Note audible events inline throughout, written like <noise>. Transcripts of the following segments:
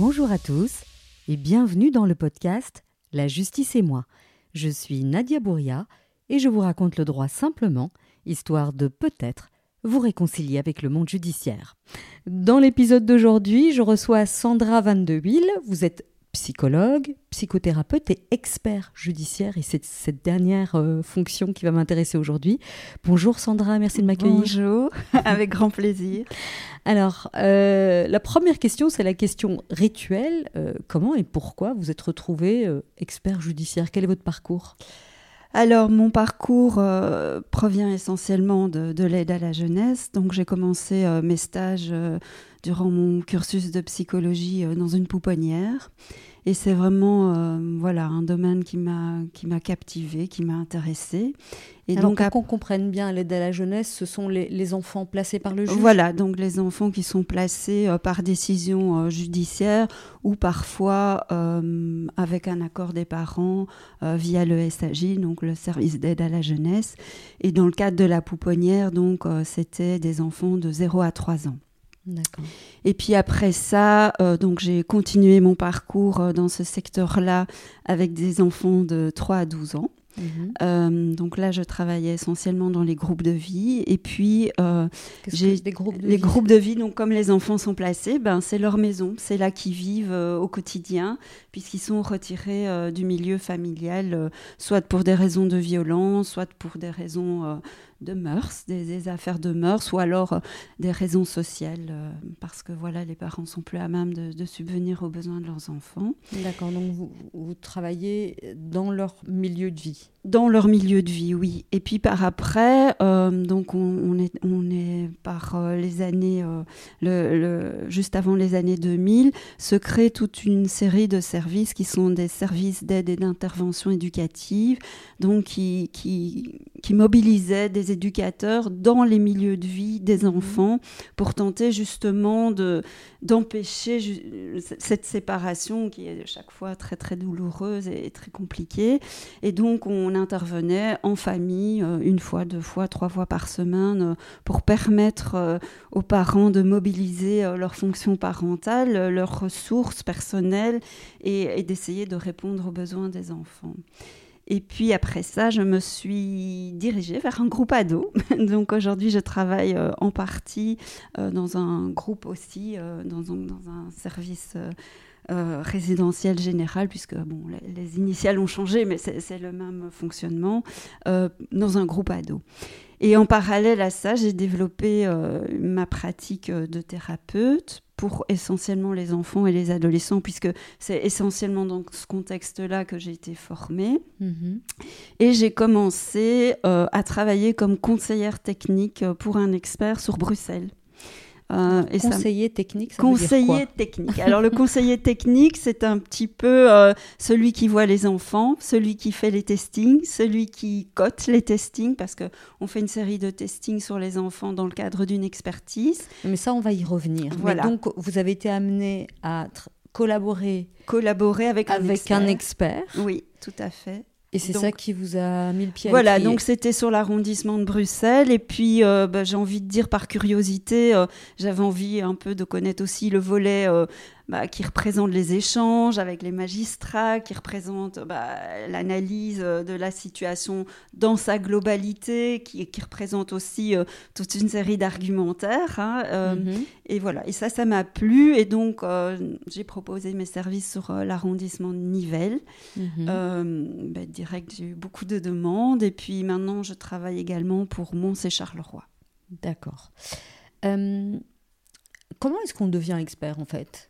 Bonjour à tous et bienvenue dans le podcast La justice et moi. Je suis Nadia Bouria et je vous raconte le droit simplement, histoire de peut-être vous réconcilier avec le monde judiciaire. Dans l'épisode d'aujourd'hui, je reçois Sandra Van de Wiel. Vous êtes psychologue, psychothérapeute et expert judiciaire et c'est cette dernière euh, fonction qui va m'intéresser aujourd'hui. Bonjour Sandra, merci de m'accueillir. Bonjour, <laughs> avec grand plaisir. Alors, euh, la première question, c'est la question rituelle. Euh, comment et pourquoi vous êtes retrouvée expert judiciaire? Quel est votre parcours? Alors, mon parcours provient essentiellement de, de l'aide à la jeunesse. Donc, j'ai commencé mes stages durant mon cursus de psychologie euh, dans une pouponnière. Et c'est vraiment euh, voilà un domaine qui m'a qui m'a captivé, qui m'a intéressé. Et donc pour qu'on comprenne bien l'aide à la jeunesse, ce sont les, les, enfants placés par le juge. Voilà, donc les enfants qui sont placés euh, par décision judiciaire ou parfois avec un accord des parents via le SAJ, donc le service d'aide à la jeunesse. Et dans le cadre de la pouponnière, donc c'était des enfants de 0 à 3 ans. Et puis après ça, euh, donc j'ai continué mon parcours euh, dans ce secteur-là avec des enfants de 3 à 12 ans. Mhm. Euh, donc là, je travaillais essentiellement dans les groupes de vie. Et puis, j'ai des groupes de les groupes de vie. Donc, comme les enfants sont placés, ben c'est leur maison, c'est là qu'ils vivent au quotidien, puisqu'ils sont retirés du milieu familial, soit pour des raisons de violence, soit pour des raisons de mœurs, des, affaires de mœurs, ou alors euh, des raisons sociales, euh, parce que voilà, les parents sont plus à même de, subvenir aux besoins de leurs enfants. D'accord, donc vous, vous, travaillez dans leur milieu de vie Dans leur milieu de vie, oui. Et puis par après, euh, donc on, est, on est par les années, le, juste avant les années 2000, se crée toute une série de services qui sont des services d'aide et d'intervention éducative, donc qui, qui, qui mobilisaient des éducateurs dans les milieux de vie des mhm. enfants pour tenter justement de d'empêcher cette séparation qui est chaque fois très très douloureuse et très compliquée. Et donc on intervenait en famille euh, une fois, deux fois, trois fois par semaine euh, pour permettre euh, aux parents de mobiliser leurs fonctions parentales, leurs ressources personnelles et d'essayer de répondre aux besoins des enfants. Et puis après ça, je me suis dirigée vers un groupe ado. <laughs> Donc aujourd'hui, je travaille euh, en partie euh, dans un groupe aussi, euh, dans, un, service résidentiel général, puisque bon, les, initiales ont changé, mais c'est le même fonctionnement, dans un groupe ado. Et en parallèle à ça, j'ai développé ma pratique de thérapeute pour essentiellement les enfants et les adolescents, puisque c'est essentiellement dans ce contexte-là que j'ai été formée. Mhm. Et j'ai commencé euh, à travailler comme conseillère technique pour un expert sur Bruxelles. Euh, conseiller technique, ça conseiller veut dire quoi technique. Alors le conseiller <laughs> technique, c'est un petit peu euh, celui qui voit les enfants, celui qui fait les testings, celui qui cote les testings, parce que on fait une série de testings sur les enfants dans le cadre d'une expertise. Mais ça, on va y revenir. Voilà. donc, vous avez été amené à collaborer, collaborer avec, avec un expert. Oui, tout à fait. Et c'est ça qui vous a mis le pied à Voilà, donc c'était sur l'arrondissement de Bruxelles. Et puis, euh, bah, j'ai envie de dire par curiosité, euh, j'avais envie un peu de connaître aussi le volet euh, bah, qui représente les échanges avec les magistrats, qui représente bah, l'analyse euh, de la situation dans sa globalité, qui, qui représente aussi euh, toute une série d'argumentaires. Hein, euh, mhm. Et voilà, et ça, ça m'a plu. Et donc, j'ai proposé mes services sur l'arrondissement de Nivelles. Mhm. Bah, direct, j'ai eu beaucoup de demandes. Et puis maintenant, je travaille également pour Mons et Charleroi. D'accord. comment est-ce qu'on devient expert en fait?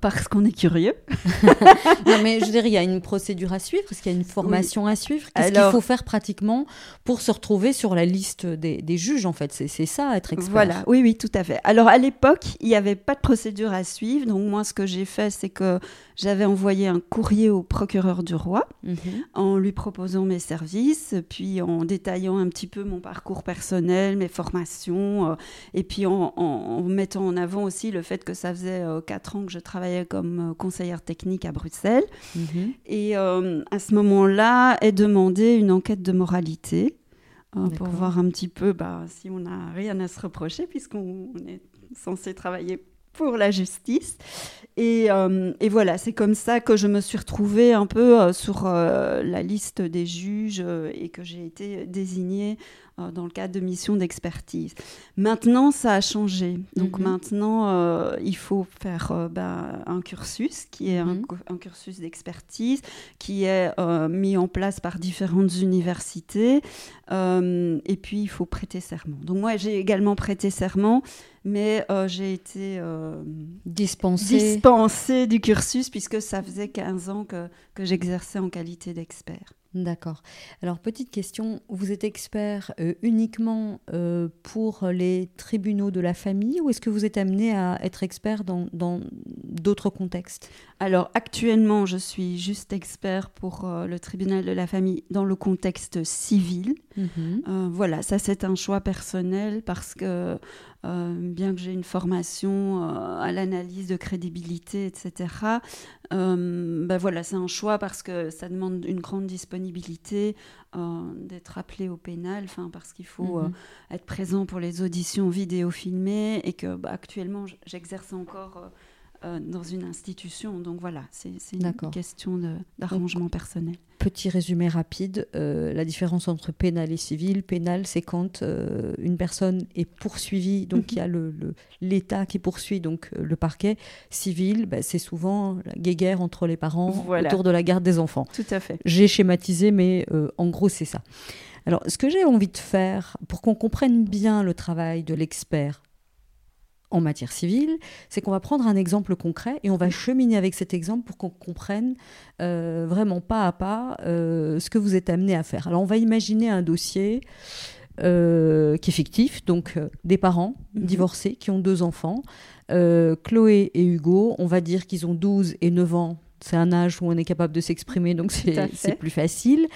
Parce qu'on est curieux. <laughs> non, mais je veux dire, il y a une procédure à suivre, est-ce qu'il y a une formation à suivre? Qu'est-ce qu'il faut faire pratiquement pour se retrouver sur la liste des, des juges, en fait? C'est ça, être expert. Voilà, oui, oui, tout à fait. Alors, à l'époque, il n'y avait pas de procédure à suivre. Donc, moi, ce que j'ai fait, c'est que j'avais envoyé un courrier au procureur du roi mhm. en lui proposant mes services, puis en détaillant un petit peu mon parcours personnel, mes formations, euh, et puis en, mettant en avant aussi le fait que ça faisait euh, quatre ans que je travaillais comme euh, conseillère technique à Bruxelles. Mhm. Et à ce moment-là est demandé une enquête de moralité pour voir un petit peu bah, si on n'a rien à se reprocher puisqu'on est censé travailler pour la justice. Et, euh, et voilà, c'est comme ça que je me suis retrouvée un peu euh, sur euh, la liste des juges et que j'ai été désignée dans le cadre de missions d'expertise. Maintenant, ça a changé. Donc Mhm. maintenant, il faut faire ben, un cursus qui est un, Mhm. un cursus d'expertise qui est mis en place par différentes universités. Euh, et puis, il faut prêter serment. Donc moi, j'ai également prêté serment, mais euh, j'ai été euh, Dispensé. dispensée du cursus puisque ça faisait 15 ans que, que j'exerçais en qualité d'expert. D'accord. Alors, petite question, vous êtes expert euh, uniquement euh, pour les tribunaux de la famille ou est-ce que vous êtes amené à être expert dans d'autres contextes? Alors actuellement, je suis juste expert pour euh, le tribunal de la famille dans le contexte civil. Euh, voilà, ça c'est un choix personnel parce que euh, bien que j'ai une formation euh, à l'analyse de crédibilité, etc., euh, ben voilà, c'est un choix parce que ça demande une grande disponibilité d'être appelé au pénal, parce qu'il faut Mhm. être présent pour les auditions vidéo filmées et que bah, actuellement j'exerce encore euh, dans une institution. Donc voilà, c'est une question d'arrangement personnel. Petit résumé rapide, euh, la différence entre pénal et civil. Pénal, c'est quand euh, une personne est poursuivie, donc il y a le- le- l'État qui poursuit, donc le parquet. Civil, bah, c'est souvent la guéguerre entre les parents Voilà. autour de la garde des enfants. Tout à fait. J'ai schématisé, mais en gros, c'est ça. Alors, ce que j'ai envie de faire pour qu'on comprenne bien le travail de l'expert en matière civile, c'est qu'on va prendre un exemple concret et on va cheminer avec cet exemple pour qu'on comprenne euh, vraiment pas à pas euh, ce que vous êtes amené à faire. Alors, on va imaginer un dossier euh, qui est fictif, donc des parents Mhm. divorcés qui ont deux enfants, Chloé et Hugo, on va dire qu'ils ont 12 et 9 ans. C'est un âge où on est capable de s'exprimer, donc c'est plus facile.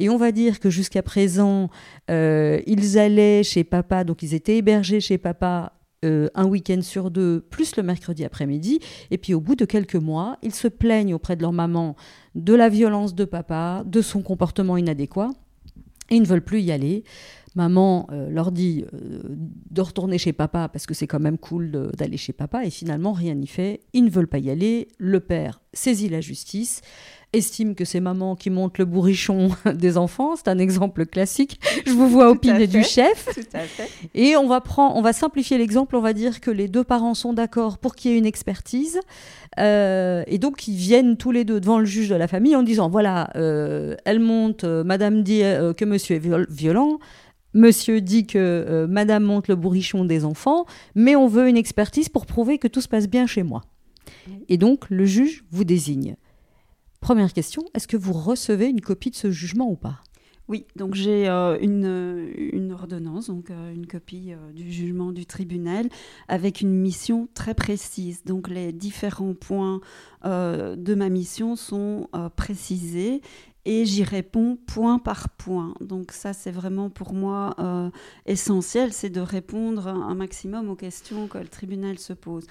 Et on va dire que jusqu'à présent, euh, ils allaient chez papa, donc ils étaient hébergés chez papa euh, un week-end sur deux, plus le mercredi après-midi. Et puis au bout de quelques mois, ils se plaignent auprès de leur maman de la violence de papa, de son comportement inadéquat, ils ne veulent plus y aller. Maman euh, leur dit euh, de retourner chez papa parce que c'est quand même cool d'aller chez papa et finalement rien n'y fait. Ils ne veulent pas y aller. Le père saisit la justice, estime que c'est maman qui monte le bourrichon <laughs> des enfants. C'est un exemple classique. Je vous vois opiner du chef. Tout à fait. Et on va, prendre, on va simplifier l'exemple, on va dire que les deux parents sont d'accord pour qu'il y ait une expertise. Euh, et donc, ils viennent tous les deux devant le juge de la famille en disant, voilà, euh, elle monte, euh, madame dit que monsieur est viol- violent, monsieur dit que euh, madame monte le bourrichon des enfants, mais on veut une expertise pour prouver que tout se passe bien chez moi. Et donc, le juge vous désigne. Première question, est-ce que vous recevez une copie de ce jugement ou pas? Oui, donc j'ai euh, une, une ordonnance, donc euh, une copie euh, du jugement du tribunal avec une mission très précise. Donc les différents points euh, de ma mission sont euh, précisés et j'y réponds point par point. Donc ça, c'est vraiment pour moi euh, essentiel, c'est de répondre un maximum aux questions que le tribunal se pose.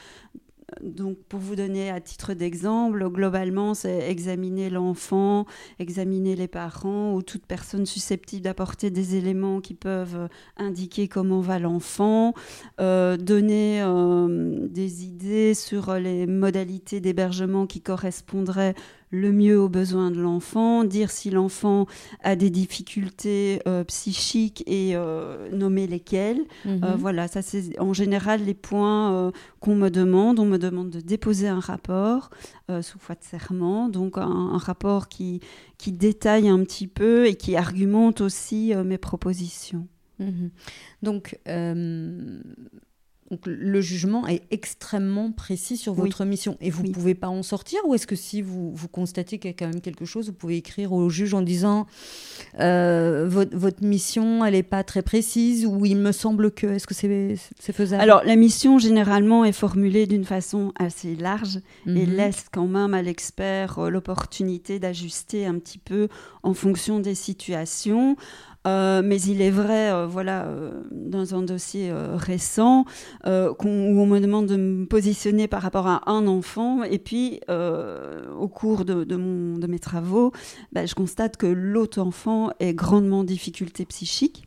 Donc, pour vous donner à titre d'exemple, globalement, c'est examiner l'enfant, examiner les parents ou toute personne susceptible d'apporter des éléments qui peuvent indiquer comment va l'enfant, euh, donner euh, des idées sur les modalités d'hébergement qui correspondraient le mieux aux besoins de l'enfant, dire si l'enfant a des difficultés euh, psychiques et euh, nommer lesquelles. Mhm. Euh, voilà, ça c'est en général les points qu'on me demande. On me demande de déposer un rapport sous foi de serment, donc un, un rapport qui, qui détaille un petit peu et qui argumente aussi mes propositions. Mhm. Donc, euh, donc, le jugement est extrêmement précis sur Oui. votre mission et vous ne Oui. pouvez pas en sortir ou est-ce que si vous, vous constatez qu'il y a quand même quelque chose, vous pouvez écrire au juge en disant euh, votre, votre mission, elle n'est pas très précise ou il me semble que, est-ce que c'est c'est faisable? Alors, la mission généralement est formulée d'une façon assez large et Mhm. laisse quand même à l'expert euh, l'opportunité d'ajuster un petit peu en fonction des situations. Euh, mais il est vrai, euh, voilà, euh, dans un dossier récent, où on me demande de me positionner par rapport à un enfant, et puis au cours de, mon, de mes travaux, bah, je constate que l'autre enfant est grandement en difficulté psychique.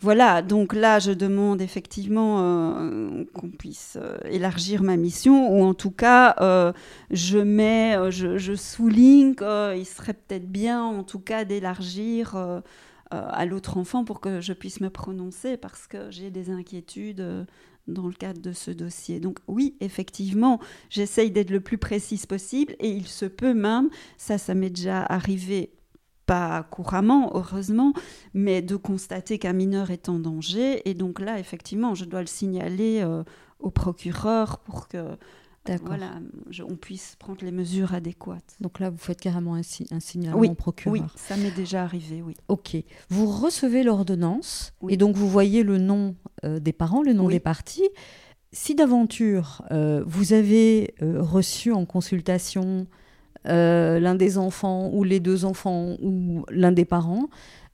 Voilà, donc là, je demande effectivement euh, qu'on puisse euh, élargir ma mission, ou en tout cas, euh, je mets, je, souligne qu'il serait peut-être bien, en tout cas, d'élargir à l'autre enfant pour que je puisse me prononcer, parce que j'ai des inquiétudes dans le cadre de ce dossier. Donc oui, effectivement, j'essaye d'être le plus précise possible, et il se peut même, ça, ça m'est déjà arrivé pas couramment, heureusement, mais de constater qu'un mineur est en danger. Et donc là, effectivement, je dois le signaler euh, au procureur pour que voilà, on puisse prendre les mesures adéquates. Donc là, vous faites carrément un, signalement au procureur. Oui, ça m'est déjà arrivé, oui. Ok. Vous recevez l'ordonnance et donc vous voyez le nom euh, des parents, le nom des parties. Si d'aventure, euh, vous avez reçu en consultation euh, l'un des enfants ou les deux enfants ou l'un des parents,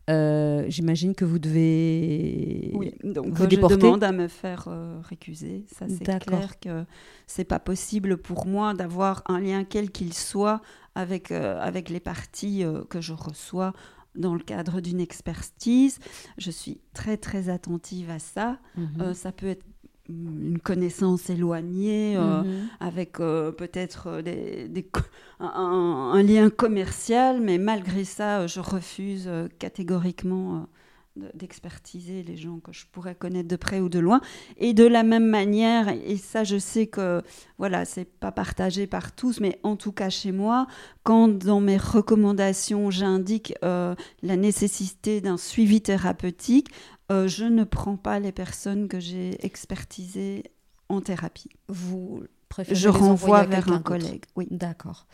euh, j'imagine que vous devez oui, donc vous je demande à me faire euh, récuser. Ça, c'est clair que c'est pas possible pour moi d'avoir un lien quel qu'il soit avec, avec les parties que je reçois dans le cadre d'une expertise. Je suis très très attentive à ça. Mhm. ça peut être une connaissance éloignée, euh, mhm. avec euh, peut-être euh, des, un, lien commercial, mais malgré ça, je refuse catégoriquement d'expertiser les gens que je pourrais connaître de près ou de loin. Et de la même manière, et ça je sais que voilà, c'est pas partagé par tous, mais en tout cas chez moi, quand dans mes recommandations j'indique la nécessité d'un suivi thérapeutique, euh, je ne prends pas les personnes que j'ai expertisées en thérapie. Vous préférez Je renvoie vers un collègue. Oui. D'accord.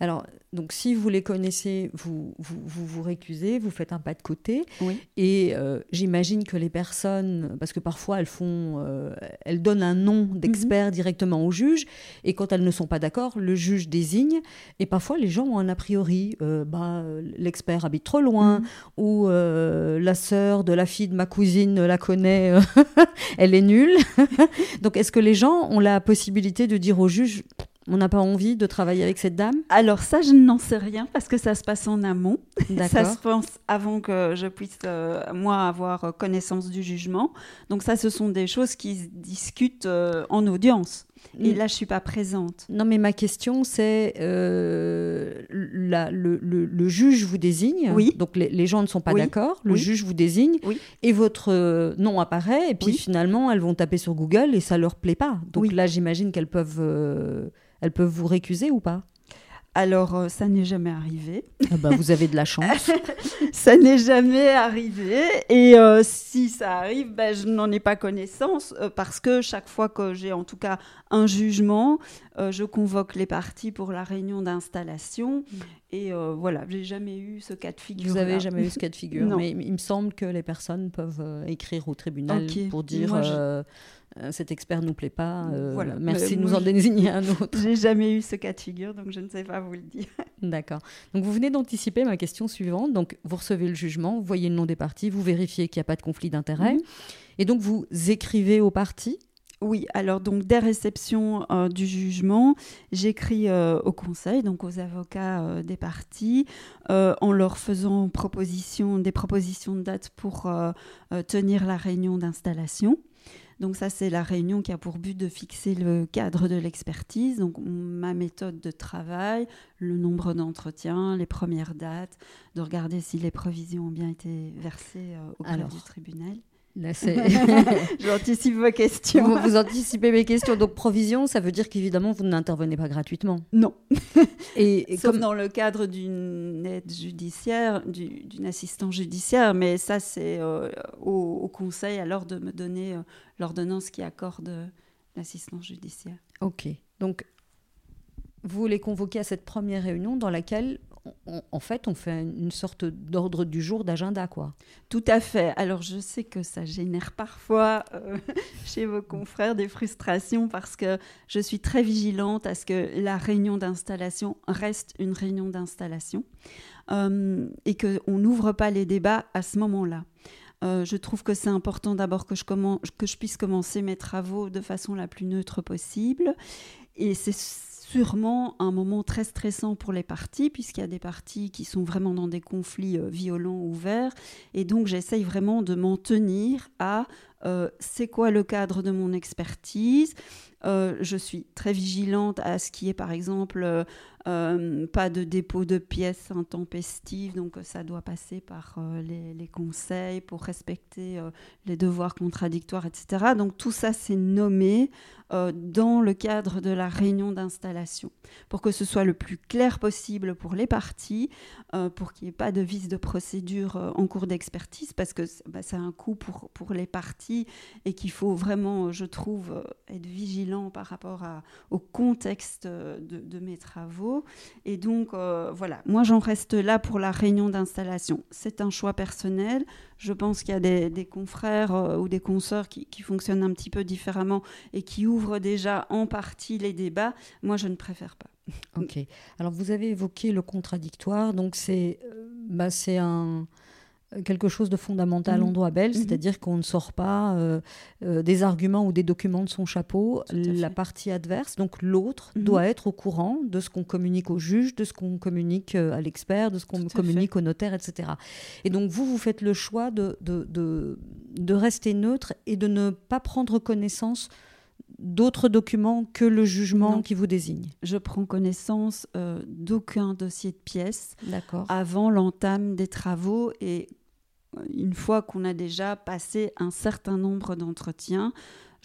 Alors, donc, si vous les connaissez, vous vous, vous, récusez, vous faites un pas de côté. Oui. Et euh, j'imagine que les personnes, parce que parfois elles font, euh, elles donnent un nom d'expert mhm. directement au juge, et quand elles ne sont pas d'accord, le juge désigne. Et parfois, les gens ont un a priori, euh, bah, l'expert habite trop loin, mhm. ou la sœur de la fille de ma cousine la connaît, <laughs> elle est nulle. <laughs> donc, est-ce que les gens ont la possibilité de dire au juge on n'a pas envie de travailler avec cette dame Alors ça, je n'en sais rien parce que ça se passe en amont. <laughs> ça se passe avant que je puisse, euh, moi, avoir connaissance du jugement. Donc ça, ce sont des choses qui se discutent euh, en audience. Et mm. là, je suis pas présente. Non, mais ma question, c'est euh, le, juge vous désigne. Oui. Donc les, gens ne sont pas d'accord. Le juge vous désigne. Oui. Et votre nom apparaît. Et puis finalement, elles vont taper sur Google et ça leur plaît pas. Donc là, j'imagine qu'elles peuvent elles peuvent vous récuser ou pas? Alors, euh, ça n'est jamais arrivé. Ah bah, vous avez de la chance. <laughs> ça n'est jamais arrivé. Et euh, si ça arrive, ben, je n'en ai pas connaissance euh, parce que chaque fois que j'ai en tout cas un jugement, je convoque les parties pour la réunion d'installation. Mm. Et voilà, j'ai jamais eu ce cas de figure. Vous n'avez jamais eu ce cas de figure. <laughs> mais il me semble que les personnes peuvent écrire au tribunal pour dire cet expert ne nous plaît pas, euh, voilà. merci de nous en désigner un autre. J'ai jamais eu ce cas de figure, donc je ne sais pas vous le dire. D'accord. Donc vous venez d'anticiper ma question suivante. Donc vous recevez le jugement, vous voyez le nom des parties, vous vérifiez qu'il n'y a pas de conflit d'intérêts, mhm. et donc vous écrivez aux parties? Oui, alors donc dès réception euh, du jugement, j'écris au conseil, donc aux avocats des parties, en leur faisant proposition, des propositions de date pour tenir la réunion d'installation. Donc ça, c'est la réunion qui a pour but de fixer le cadre de l'expertise, donc ma méthode de travail, le nombre d'entretiens, les premières dates, de regarder si les provisions ont bien été versées euh, au auprès du tribunal. <laughs> J'anticipe vos questions. Vous, anticipez mes questions. Donc, provision, ça veut dire qu'évidemment, vous n'intervenez pas gratuitement. Non. <laughs> Et, comme dans le cadre d'une aide judiciaire, d'une assistance judiciaire, mais ça, c'est euh, au, conseil alors de me donner euh, l'ordonnance qui accorde l'assistance judiciaire. Ok. Donc, vous les convoquez à cette première réunion dans laquelle en fait, on fait une sorte d'ordre du jour d'agenda, quoi. Tout à fait. Alors, je sais que ça génère parfois euh, <laughs> chez vos confrères des frustrations parce que je suis très vigilante à ce que la réunion d'installation reste une réunion d'installation euh, et qu'on n'ouvre pas les débats à ce moment-là. Euh, je trouve que c'est important d'abord que je, que je puisse commencer mes travaux de façon la plus neutre possible. Et c'est sûrement un moment très stressant pour les parties, puisqu'il y a des parties qui sont vraiment dans des conflits euh, violents ouverts. Et donc, j'essaye vraiment de m'en tenir à euh, c'est quoi le cadre de mon expertise? Euh, je suis très vigilante à ce qui est, par exemple, euh, pas de dépôt de pièces intempestives, donc euh, ça doit passer par euh, les, conseils pour respecter les devoirs contradictoires, etc. Donc tout ça, c'est nommé dans le cadre de la réunion d'installation, pour que ce soit le plus clair possible pour les parties, pour qu'il n'y ait pas de vice de procédure en cours d'expertise, parce que bah, c'est un coût pour, pour les parties et qu'il faut vraiment, je trouve, être vigilant par rapport au contexte de mes travaux. Et donc, euh, voilà, moi j'en reste là pour la réunion d'installation. C'est un choix personnel. Je pense qu'il y a des, confrères euh, ou des consoeurs qui, fonctionnent un petit peu différemment et qui ouvrent déjà en partie les débats. Moi, je ne préfère pas. Ok. Alors, vous avez évoqué le contradictoire. Donc, c'est euh, bah, un quelque chose de fondamental en mhm. droit belge, mhm. c'est-à-dire qu'on ne sort pas euh, euh, des arguments ou des documents de son chapeau. La partie adverse, donc l'autre, mhm. doit être au courant de ce qu'on communique au juge, de ce qu'on communique euh, à l'expert, de ce qu'on communique au notaire, etc. Et donc vous, vous faites le choix de, de, de, rester neutre et de ne pas prendre connaissance d'autres documents que le jugement qui vous désigne. Je prends connaissance d'aucun dossier de pièces avant l'entame des travaux et une fois qu'on a déjà passé un certain nombre d'entretiens,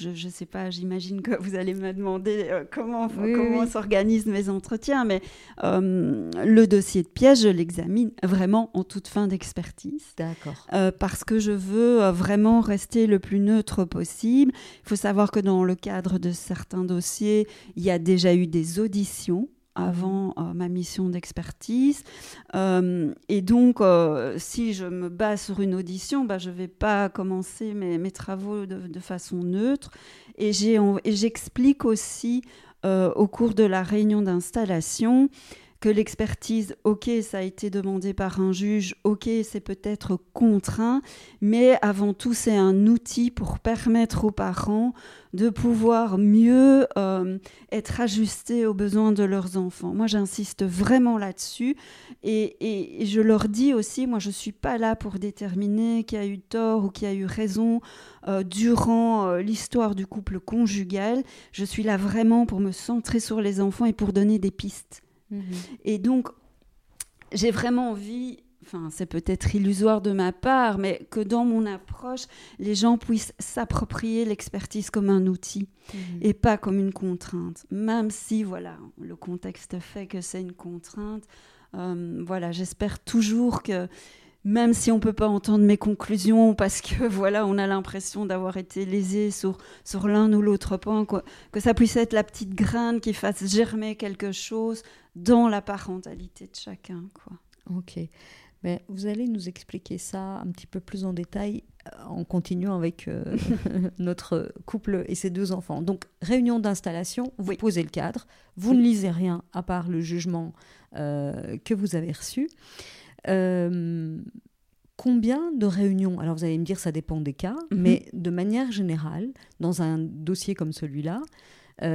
je ne sais pas, j'imagine que vous allez me demander euh, comment, comment s'organisent mes entretiens, mais euh, le dossier de pièce, je l'examine vraiment en toute fin d'expertise. D'accord. Euh, parce que je veux vraiment rester le plus neutre possible. Il faut savoir que dans le cadre de certains dossiers, il y a déjà eu des auditions avant euh, ma mission d'expertise. Euh, et donc, euh, si je me base sur une audition, bah, je ne vais pas commencer mes, travaux de, façon neutre. Et j'explique aussi au cours de la réunion d'installation que l'expertise, ok, ça a été demandé par un juge, ok, c'est peut-être contraint, mais avant tout, c'est un outil pour permettre aux parents de pouvoir mieux euh, être ajustés aux besoins de leurs enfants. Moi, j'insiste vraiment là-dessus et, je leur dis aussi, moi, je ne suis pas là pour déterminer qui a eu tort ou qui a eu raison euh, durant euh, l'histoire du couple conjugal. Je suis là vraiment pour me centrer sur les enfants et pour donner des pistes. Mhm. Et donc, j'ai vraiment envie, enfin c'est peut-être illusoire de ma part, mais que dans mon approche, les gens puissent s'approprier l'expertise comme un outil mhm. et pas comme une contrainte. Même si, voilà, le contexte fait que c'est une contrainte. Euh, voilà, j'espère toujours que même si on peut pas entendre mes conclusions <laughs> parce que voilà, on a l'impression d'avoir été lésé sur, sur l'un ou l'autre point, quoi, que ça puisse être la petite graine qui fasse germer quelque chose dans la parentalité de chacun. Quoi. Ok. Mais vous allez nous expliquer ça un petit peu plus en détail euh, en continuant avec euh, <laughs> notre couple et ses deux enfants. Donc, réunion d'installation, vous posez le cadre, vous ne lisez rien à part le jugement euh, que vous avez reçu. combien de réunions Alors, vous allez me dire, ça dépend des cas, mhm. mais de manière générale, dans un dossier comme celui-là,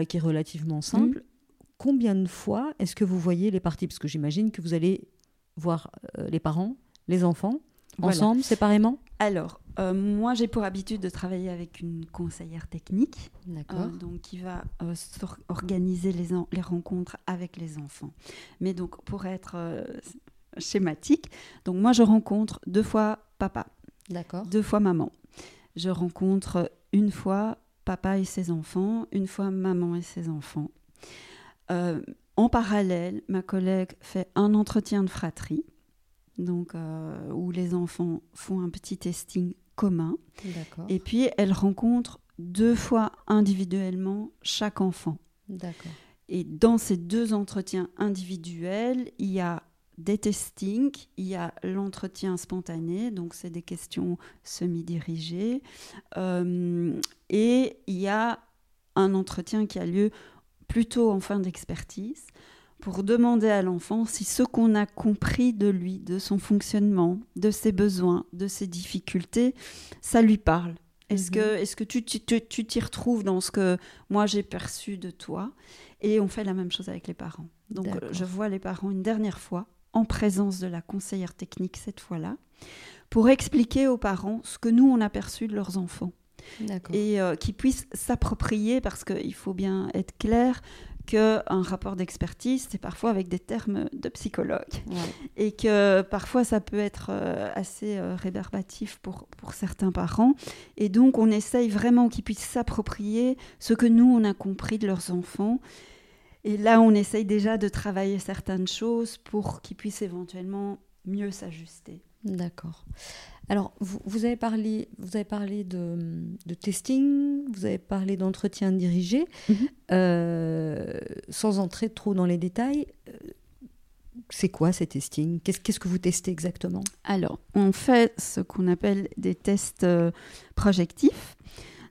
qui est relativement simple, mhm combien de fois est-ce que vous voyez les parties? Parce que j'imagine que vous allez voir euh, les parents, les enfants, ensemble, séparément? Alors, euh, moi, j'ai pour habitude de travailler avec une conseillère technique, euh, donc qui va organiser les, les, rencontres avec les enfants. Mais donc, pour être schématique, donc moi, je rencontre deux fois papa, deux fois maman. Je rencontre une fois papa et ses enfants, une fois maman et ses enfants. Euh, en parallèle, ma collègue fait un entretien de fratrie, donc euh, où les enfants font un petit testing commun. Et puis elle rencontre deux fois individuellement chaque enfant. Et dans ces deux entretiens individuels, il y a des testings, il y a l'entretien spontané, donc c'est des questions semi-dirigées, euh, et il y a un entretien qui a lieu plutôt en fin d'expertise pour demander à l'enfant si ce qu'on a compris de lui, de son fonctionnement, de ses besoins, de ses difficultés, ça lui parle. Est-ce que, mhm. est que tu t'y retrouves dans ce que moi j'ai perçu de toi? Et on fait la même chose avec les parents. Donc je vois les parents une dernière fois, en présence de la conseillère technique cette fois-là, pour expliquer aux parents ce que nous on a perçu de leurs enfants. Et euh, qu'ils puissent s'approprier, parce qu'il faut bien être clair, qu'un rapport d'expertise, c'est parfois avec des termes de psychologue. Et que parfois, ça peut être euh, assez euh, rébarbatif pour, pour certains parents. Et donc, on essaye vraiment qu'ils puissent s'approprier ce que nous, on a compris de leurs enfants. Et là, on essaye déjà de travailler certaines choses pour qu'ils puissent éventuellement mieux s'ajuster. D'accord. Alors, vous, avez parlé, vous avez parlé de, testing, vous avez parlé d'entretien dirigé, mhm. euh, sans entrer trop dans les détails. Euh, c'est quoi ces testings? Qu'est-ce que vous testez exactement? Alors, on fait ce qu'on appelle des tests euh, projectifs.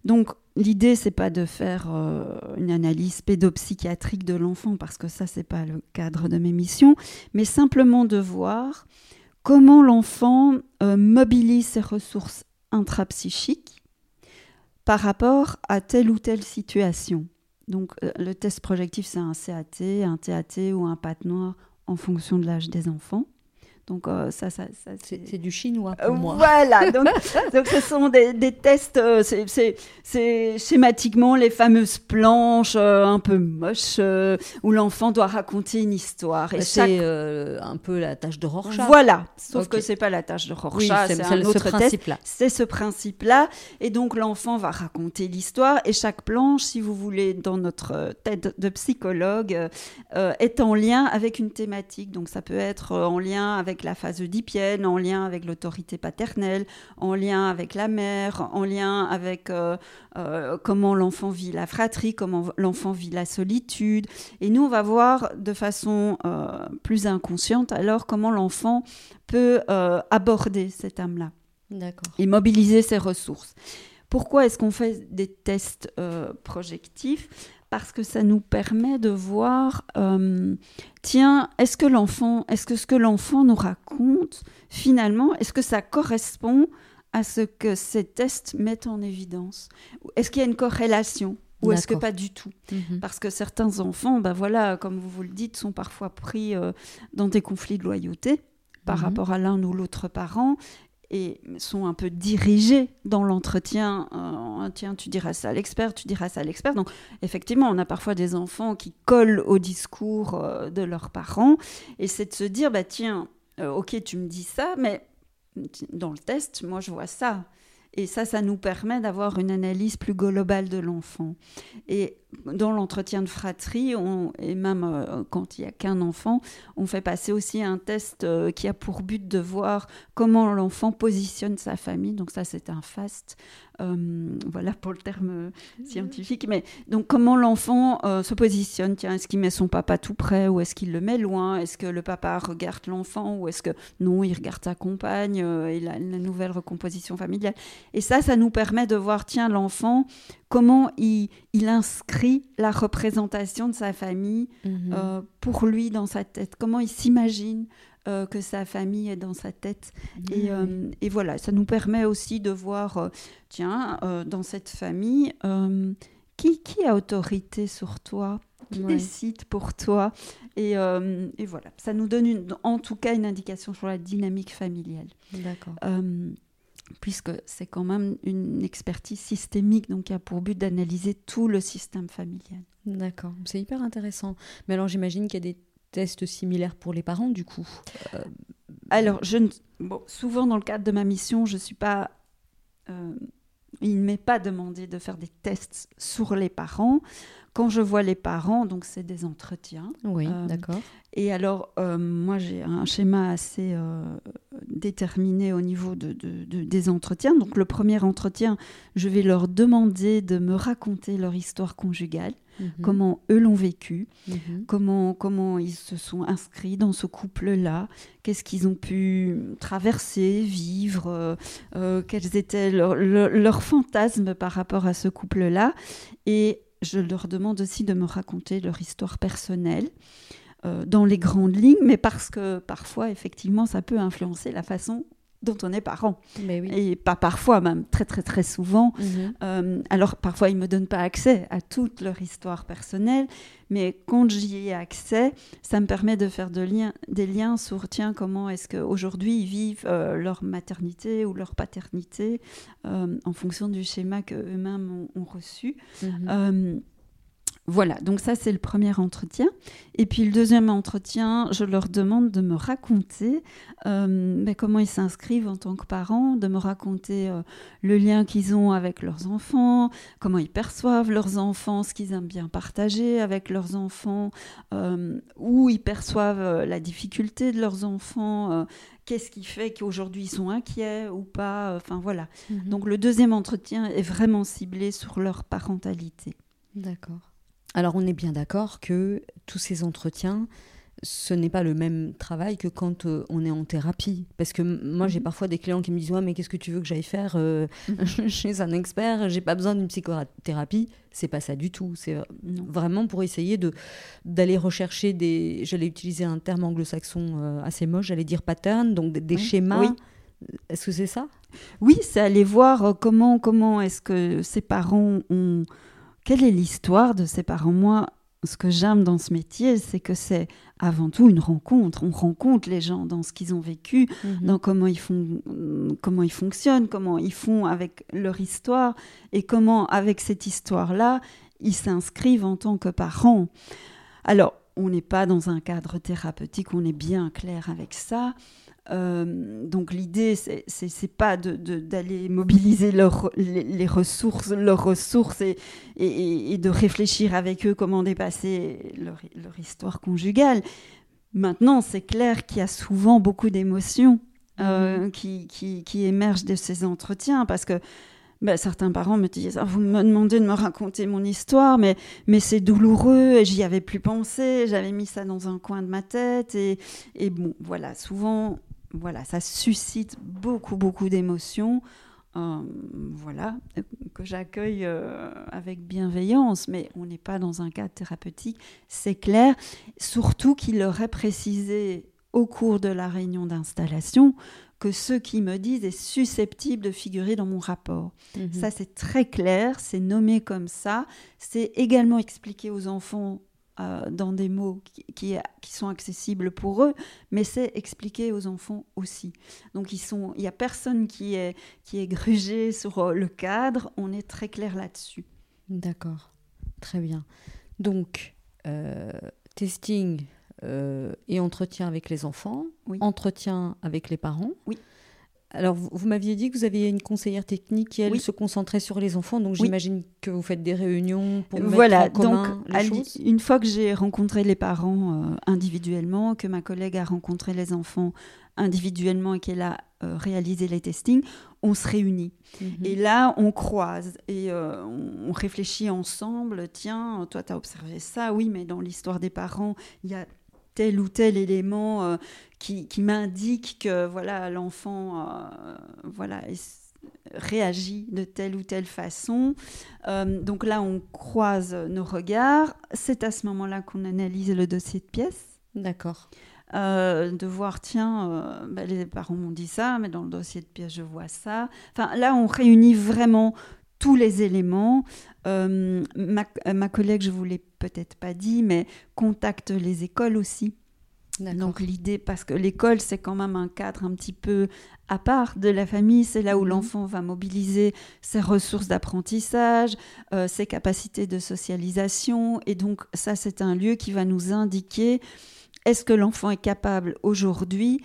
Donc, l'idée, c'est pas de faire une analyse pédopsychiatrique de l'enfant, parce que ça, c'est pas le cadre de mes missions, mais simplement de voir comment l'enfant euh, mobilise ses ressources intrapsychiques par rapport à telle ou telle situation. Donc euh, le test projectif, c'est un CAT, un TAT ou un PAT noir en fonction de l'âge des enfants. Donc euh, ça, ça, c'est du chinois pour moi. Voilà, <laughs> donc, donc ce sont des, des tests, euh, c'est schématiquement les fameuses planches euh, un peu moches où l'enfant doit raconter une histoire. Et c'est un peu la tâche de Rorschach. Voilà, sauf que c'est pas la tâche de Rorschach, c'est un autre test. C'est ce principe-là, et donc l'enfant va raconter l'histoire et chaque planche, si vous voulez, dans notre tête de psychologue, est en lien avec une thématique. Donc ça peut être en lien avec la phase oedipienne, en lien avec l'autorité paternelle, en lien avec la mère, en lien avec euh, euh, comment l'enfant vit la fratrie, comment l'enfant vit la solitude. Et nous, on va voir de façon euh, plus inconsciente alors comment l'enfant peut aborder cette âme-là et mobiliser ses ressources. Pourquoi est-ce qu'on fait des tests projectifs? Parce que ça nous permet de voir, euh, tiens, est-ce que l'enfant, est-ce que ce que l'enfant nous raconte, finalement, est-ce que ça correspond à ce que ces tests mettent en évidence? Est-ce qu'il y a une corrélation? Ou est-ce que pas du tout? Mhm. Parce que certains enfants, ben voilà, comme vous vous le dites, sont parfois pris euh, dans des conflits de loyauté par mhm. rapport à l'un ou l'autre parent et sont un peu dirigés dans l'entretien. Euh, tiens, tu diras ça à l'expert, tu diras ça à l'expert. Donc, effectivement, on a parfois des enfants qui collent au discours euh, de leurs parents. Et c'est de se dire, bah tiens, euh, ok, tu me dis ça, mais dans le test, moi, je vois ça. Et ça, ça nous permet d'avoir une analyse plus globale de l'enfant. Et dans l'entretien de fratrie, on, et même euh, quand il n'y a qu'un enfant, on fait passer aussi un test euh, qui a pour but de voir comment l'enfant positionne sa famille. Donc ça, c'est un FAST, euh, voilà pour le terme scientifique. Mais donc comment l'enfant se positionne? Tiens, est-ce qu'il met son papa tout près ou est-ce qu'il le met loin? Est-ce que le papa regarde l'enfant ou est-ce que non, il regarde sa compagne et la, la nouvelle recomposition familiale? Et ça, ça nous permet de voir, tiens, l'enfant, comment il, inscrit la représentation de sa famille mhm. euh, pour lui dans sa tête, comment il s'imagine euh, que sa famille est dans sa tête. Euh, et, voilà, ça nous permet aussi de voir, tiens, dans cette famille, qui, a autorité sur toi qui décide pour toi et, et, voilà, ça nous donne en tout cas une indication sur la dynamique familiale. D'accord puisque c'est quand même une expertise systémique, donc qui a pour but d'analyser tout le système familial. D'accord, c'est hyper intéressant. Mais alors j'imagine qu'il y a des tests similaires pour les parents, du coup. Euh, alors, je bon, souvent dans le cadre de ma mission, je suis pas... Euh, il ne m'est pas demandé de faire des tests sur les parents. Quand je vois les parents, donc c'est des entretiens. Oui, d'accord. Et alors, moi, j'ai un schéma assez déterminé au niveau de, des entretiens. Donc, le premier entretien, je vais leur demander de me raconter leur histoire conjugale. Mhm. comment eux l'ont vécu, mhm. comment, comment ils se sont inscrits dans ce couple-là, qu'est-ce qu'ils ont pu traverser, vivre, euh, euh, quels étaient leurs fantasmes par rapport à ce couple-là. Et je leur demande aussi de me raconter leur histoire personnelle euh, dans les grandes lignes, mais parce que parfois, effectivement, ça peut influencer la façon dont on est parent. Et pas parfois, même très très très souvent. Mhm. Euh, alors parfois, ils ne me donnent pas accès à toute leur histoire personnelle, mais quand j'y ai accès, ça me permet de faire de des liens sur, tiens, comment est-ce qu'aujourd'hui ils vivent euh, leur maternité ou leur paternité euh, en fonction du schéma qu'eux-mêmes ont, reçu. Mhm. Voilà, donc ça c'est le premier entretien. Et puis le deuxième entretien, je leur demande de me raconter euh, ben, comment ils s'inscrivent en tant que parents, de me raconter euh, le lien qu'ils ont avec leurs enfants, comment ils perçoivent leurs enfants, ce qu'ils aiment bien partager avec leurs enfants, euh, où ils perçoivent la difficulté de leurs enfants, qu'est-ce qui fait qu'aujourd'hui ils sont inquiets ou pas, enfin voilà. Mhm. Donc le deuxième entretien est vraiment ciblé sur leur parentalité. D'accord. Alors on est bien d'accord que tous ces entretiens, ce n'est pas le même travail que quand euh, on est en thérapie. Parce que moi, j'ai mhm. parfois des clients qui me disent Ouais, mais qu'est-ce que tu veux que j'aille faire euh, mhm. <laughs> chez un expert J'ai pas besoin d'une psychothérapie. C'est pas ça du tout. C'est vraiment pour essayer de d'aller rechercher des. J'allais utiliser un terme anglo-saxon euh, assez moche, j'allais dire pattern, donc des, schémas. Est-ce que c'est ça? Oui, c'est aller voir comment, comment est-ce que ces parents ont quelle est l'histoire de ces parents? Moi, ce que j'aime dans ce métier, c'est que c'est avant tout une rencontre. On rencontre les gens dans ce qu'ils ont vécu, mhm. dans comment ils font, comment ils fonctionnent, comment ils font avec leur histoire et comment, avec cette histoire-là, ils s'inscrivent en tant que parents. Alors, on n'est pas dans un cadre thérapeutique, on est bien clair avec ça. Euh, donc l'idée, c'est pas d'aller mobiliser les, ressources, leurs ressources et, et, de réfléchir avec eux comment dépasser leur, histoire conjugale. Maintenant, c'est clair qu'il y a souvent beaucoup d'émotions euh, mm-hmm. qui, qui, émergent de ces entretiens parce que ben, certains parents me disent ah, Vous me demandez de me raconter mon histoire, mais, mais c'est douloureux, et j'y avais plus pensé, j'avais mis ça dans un coin de ma tête. Et, et bon, voilà, souvent, voilà, ça suscite beaucoup, beaucoup d'émotions. Euh, voilà, que j'accueille euh, avec bienveillance, mais on n'est pas dans un cadre thérapeutique, c'est clair. Surtout qu'il aurait précisé au cours de la réunion d'installation que ce qui me disent est susceptible de figurer dans mon rapport. Mhm. Ça, c'est très clair, c'est nommé comme ça. C'est également expliqué aux enfants euh, dans des mots qui, qui, sont accessibles pour eux, mais c'est expliqué aux enfants aussi. Donc il n'y a personne qui est, qui est grugé sur euh, le cadre, on est très clair là-dessus. D'accord, très bien. Donc, euh, testing et entretien avec les enfants, entretien avec les parents. Oui. Alors, vous, m'aviez dit que vous aviez une conseillère technique qui, elle, se concentrait sur les enfants. Donc, j'imagine que vous faites des réunions pour voilà, mettre en commun donc, les choses. Une fois que j'ai rencontré les parents euh, individuellement, que ma collègue a rencontré les enfants individuellement et qu'elle a euh, réalisé les testings, on se réunit. Mhm. Et là, on croise et euh, on réfléchit ensemble. Tiens, toi, tu as observé ça, oui, mais dans l'histoire des parents, il y a tel ou tel élément euh, qui, m'indique que voilà l'enfant euh, voilà réagit de telle ou telle façon. Euh, donc là, on croise nos regards. C'est à ce moment-là qu'on analyse le dossier de pièces. D'accord. de voir, tiens, bah, les parents m'ont dit ça, mais dans le dossier de pièces, je vois ça. Enfin, là, on réunit vraiment tous les éléments. Euh, ma, collègue, je vous l'ai peut-être pas dit, mais contacte les écoles aussi. Donc l'idée, parce que l'école, c'est quand même un cadre un petit peu à part de la famille, c'est là où mhm. l'enfant va mobiliser ses ressources d'apprentissage, euh, ses capacités de socialisation, et donc ça, c'est un lieu qui va nous indiquer est-ce que l'enfant est capable aujourd'hui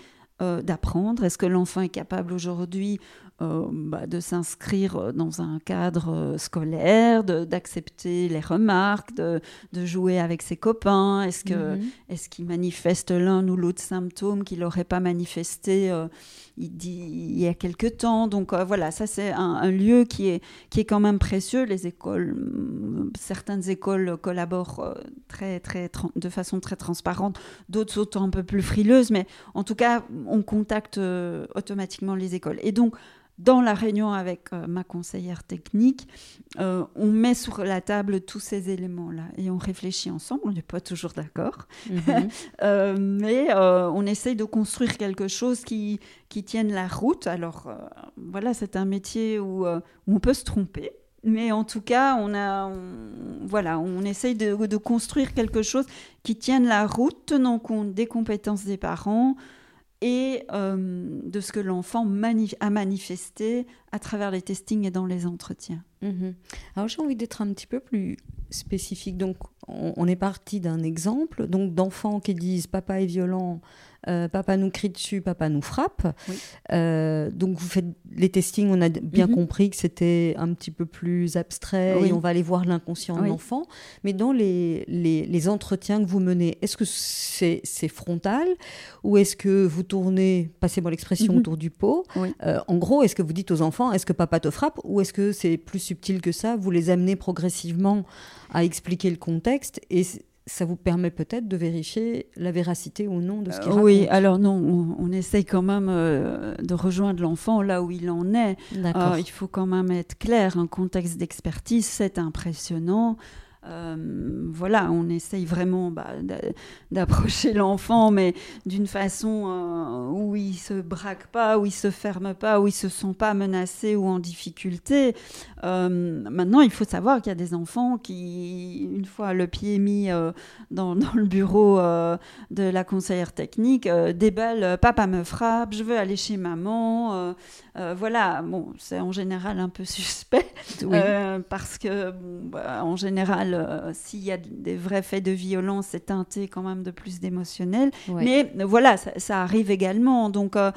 d'apprendre? Est-ce que l'enfant est capable aujourd'hui euh, bah, de s'inscrire dans un cadre euh, scolaire, d'accepter les remarques, de, de, jouer avec ses copains Est-ce que mhm. est-ce qu'il manifeste l'un ou l'autre symptôme qu'il n'aurait pas manifesté euh, il, dit, il y a quelque temps Donc voilà, ça c'est un, lieu qui est, qui est quand même précieux. Les écoles, mm, certaines écoles collaborent très, très, de façon très transparente, d'autres sont un peu plus frileuses, mais en tout cas, on contacte automatiquement les écoles. Et donc, dans la réunion avec euh, ma conseillère technique, euh, on met sur la table tous ces éléments-là et on réfléchit ensemble. On n'est pas toujours d'accord, mhm. <laughs> euh, mais on essaye de construire quelque chose qui, qui tienne la route. Alors voilà, c'est un métier où, on peut se tromper. Mais en tout cas, on a, voilà, on essaye de, construire quelque chose qui tienne la route, tenant compte des compétences des parents, et euh, de ce que l'enfant a manifesté à travers les testings et dans les entretiens. Mhm. Alors j'ai envie d'être un petit peu plus spécifique. Donc on, est parti d'un exemple donc d'enfants qui disent papa est violent, euh, papa nous crie dessus, papa nous frappe. Euh, donc vous faites les testings, on a bien mhm. compris que c'était un petit peu plus abstrait et on va aller voir l'inconscient de l'enfant. Mais dans les, les, entretiens que vous menez, est-ce que c'est frontal ou est-ce que vous tournez, passez-moi l'expression, mhm. autour du pot euh, En gros, est-ce que vous dites aux enfants, est-ce que papa te frappe ou est-ce que c'est plus subtil que ça Vous les amenez progressivement à expliquer le contexte et ça vous permet peut-être de vérifier la véracité ou non de ce qu'il euh, Oui, alors non, on, essaye quand même euh, de rejoindre l'enfant là où il en est. Euh, il faut quand même être clair, un contexte d'expertise, c'est impressionnant. Euh, voilà, on essaye vraiment bah, d'approcher <laughs> l'enfant, mais d'une façon euh, où il se braque pas, où il se ferme pas, où il se sent pas menacé ou en difficulté. Euh, maintenant, il faut savoir qu'il y a des enfants qui, une fois le pied mis dans, le bureau de la conseillère technique, déballent "Papa me frappe, je veux aller chez maman". Voilà, bon, c'est en général un peu <laughs> suspect parce que, bah, en général euh, s'il y a des vrais faits de violence, c'est teinté quand même de plus d'émotionnel. Mais voilà, ça, arrive également. Donc, euh,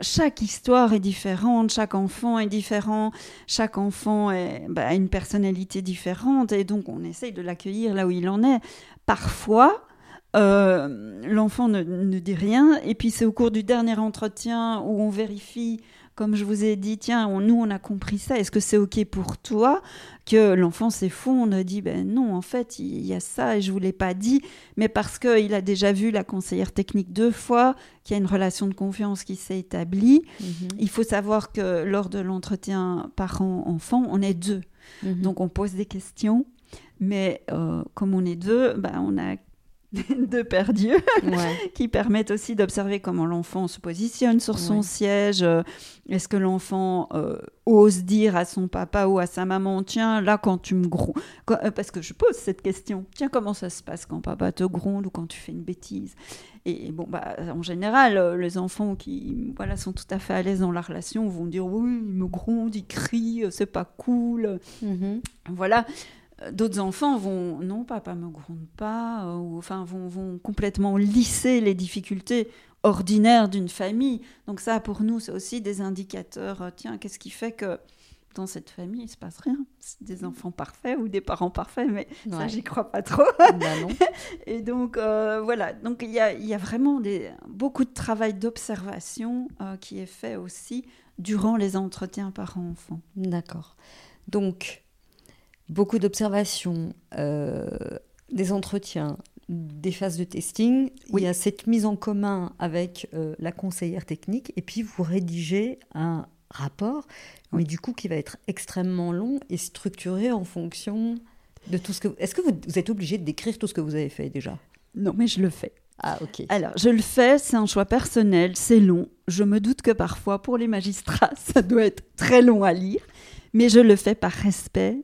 chaque histoire est différente, chaque enfant est différent, chaque enfant bah, a une personnalité différente, et donc on essaye de l'accueillir là où il en est. Parfois, euh, l'enfant ne, ne, dit rien, et puis c'est au cours du dernier entretien où on vérifie comme je vous ai dit, tiens, nous, on a compris ça, est-ce que c'est OK pour toi Que l'enfant s'effondre, on a dit, ben non, en fait, il y a ça et je ne vous l'ai pas dit, mais parce qu'il a déjà vu la conseillère technique deux fois, qu'il y a une relation de confiance qui s'est établie. Mhm. Il faut savoir que lors de l'entretien parent-enfant, on est deux. Mhm. Donc, on pose des questions. Mais euh, comme on est deux, ben, on a <laughs> de perdus <laughs> qui permettent aussi d'observer comment l'enfant se positionne sur son siège. Euh, est-ce que l'enfant euh, ose dire à son papa ou à sa maman, tiens, là quand tu me grondes, euh, parce que je pose cette question, tiens, comment ça se passe quand papa te gronde ou quand tu fais une bêtise? Et, bon, bah, en général, les enfants qui voilà, sont tout à fait à l'aise dans la relation vont dire, oui, il me gronde, il crie, c'est pas cool. Mm-hmm. Voilà d'autres enfants vont non papa me gronde pas euh, ou enfin vont, vont, complètement lisser les difficultés ordinaires d'une famille. Donc ça pour nous c'est aussi des indicateurs euh, tiens qu'est-ce qui fait que dans cette famille il se passe rien? C'est des enfants parfaits ou des parents parfaits mais ça j'y crois pas trop. Bah <laughs> et donc euh, voilà. Donc il y a, y a, vraiment des, beaucoup de travail d'observation qui est fait aussi durant les entretiens parents-enfants d'accord. Donc beaucoup d'observations, euh, des entretiens, des phases de testing. Il y a cette mise en commun avec euh, la conseillère technique et puis vous rédigez un rapport, mais du coup qui va être extrêmement long et structuré en fonction de tout ce que... Est-ce que vous, vous êtes obligé de décrire tout ce que vous avez fait déjà? Non, mais je le fais. Ah, ok. Alors, je le fais, c'est un choix personnel, c'est long. Je me doute que parfois, pour les magistrats, <laughs> ça doit être très long à lire, mais je le fais par respect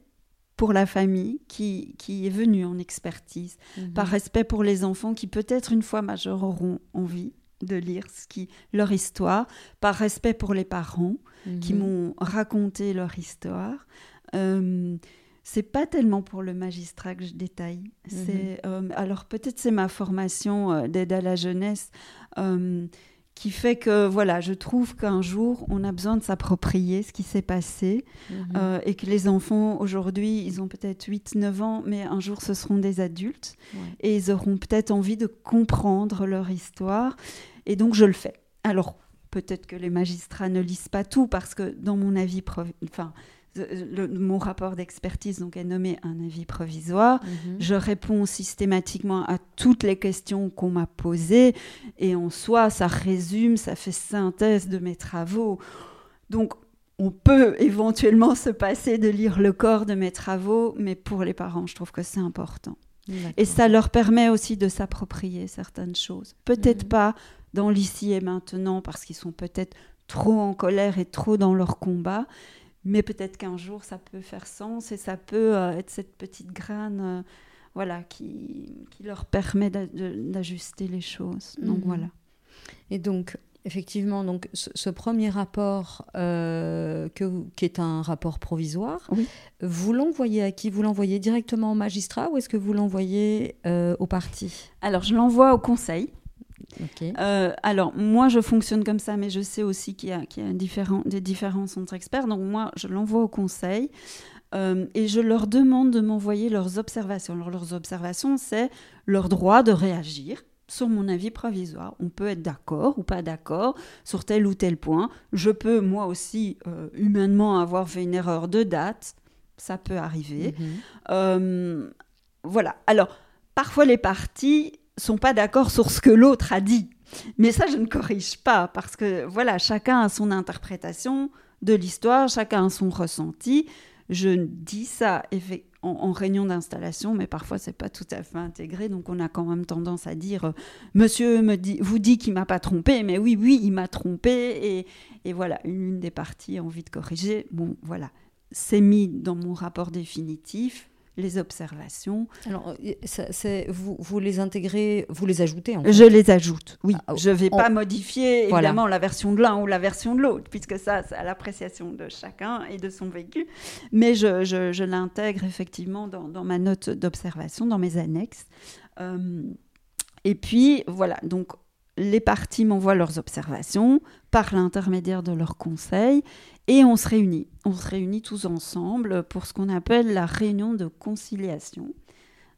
pour la famille qui, qui est venue en expertise, mhm. par respect pour les enfants qui peut-être une fois majeurs auront envie de lire ce qui, leur histoire, par respect pour les parents qui mhm. m'ont raconté leur histoire. Euh, c'est pas tellement pour le magistrat que je détaille. C'est euh, alors peut-être c'est ma formation euh, d'aide à la jeunesse euh, qui fait que voilà, je trouve qu'un jour, on a besoin de s'approprier ce qui s'est passé Mhm. euh, et que les enfants, aujourd'hui, ils ont peut-être 8-9 ans, mais un jour, ce seront des adultes Ouais. et ils auront peut-être envie de comprendre leur histoire. Et donc, je le fais. Alors, peut-être que les magistrats ne lisent pas tout parce que dans mon avis, enfin, le- mon rapport d'expertise donc est nommé un avis provisoire. Mhm. Je réponds systématiquement à toutes les questions qu'on m'a posées et en soi, ça résume, ça fait synthèse de mes travaux. Donc, on peut éventuellement se passer de lire le corps de mes travaux, mais pour les parents, je trouve que c'est important. Et ça leur permet aussi de s'approprier certaines choses. Peut-être Mhm. pas dans l'ici et maintenant, parce qu'ils sont peut-être trop en colère et trop dans leur combat, mais peut-être qu'un jour ça peut faire sens et ça peut euh, être cette petite graine euh, voilà, qui, qui leur permet d'ajuster les choses. Donc Mhm. voilà. Et donc, effectivement, donc, ce, ce premier rapport, euh, que, qui est un rapport provisoire, Oui. vous l'envoyez à qui? Vous l'envoyez directement au magistrat ou est-ce que vous l'envoyez au parti? Alors je l'envoie au conseil. Euh, alors, moi, je fonctionne comme ça, mais je sais aussi qu'il y a, y des différences entre experts. Donc, moi, je l'envoie au conseil euh, et je leur demande de m'envoyer leurs observations. Alors, leurs observations, c'est leur droit de réagir sur mon avis provisoire. On peut être d'accord ou pas d'accord sur tel ou tel point. Je peux, moi aussi, euh, humainement, avoir fait une erreur de date. Ça peut arriver. Mhm. Voilà. Alors, parfois les parties sont pas d'accord sur ce que l'autre a dit. Mais ça, je ne corrige pas parce que voilà, chacun a son interprétation de l'histoire, chacun a son ressenti. Je dis ça en, en réunion d'installation, mais parfois c'est pas tout à fait intégré, donc on a quand même tendance à dire euh, Monsieur me dit, vous dit qu'il m'a pas trompé, mais oui, oui, il m'a trompé, et, et voilà, une des parties a envie de corriger. Bon, voilà, c'est mis dans mon rapport définitif les observations. Alors, euh, ça- c'est- vous, vous les intégrez, vous les ajoutez en fait. Je les ajoute, oui. Ah, je vais on- pas modifier Voilà. évidemment la version de l'un ou la version de l'autre, puisque ça, c'est à l'appréciation de chacun et de son vécu. Mais je, je- je l'intègre effectivement dans, dans ma note d'observation, dans mes annexes. Euh, et puis, voilà, donc les parties m'envoient leurs observations par l'intermédiaire de leurs conseils et on se réunit. On se réunit tous ensemble pour ce qu'on appelle la réunion de conciliation.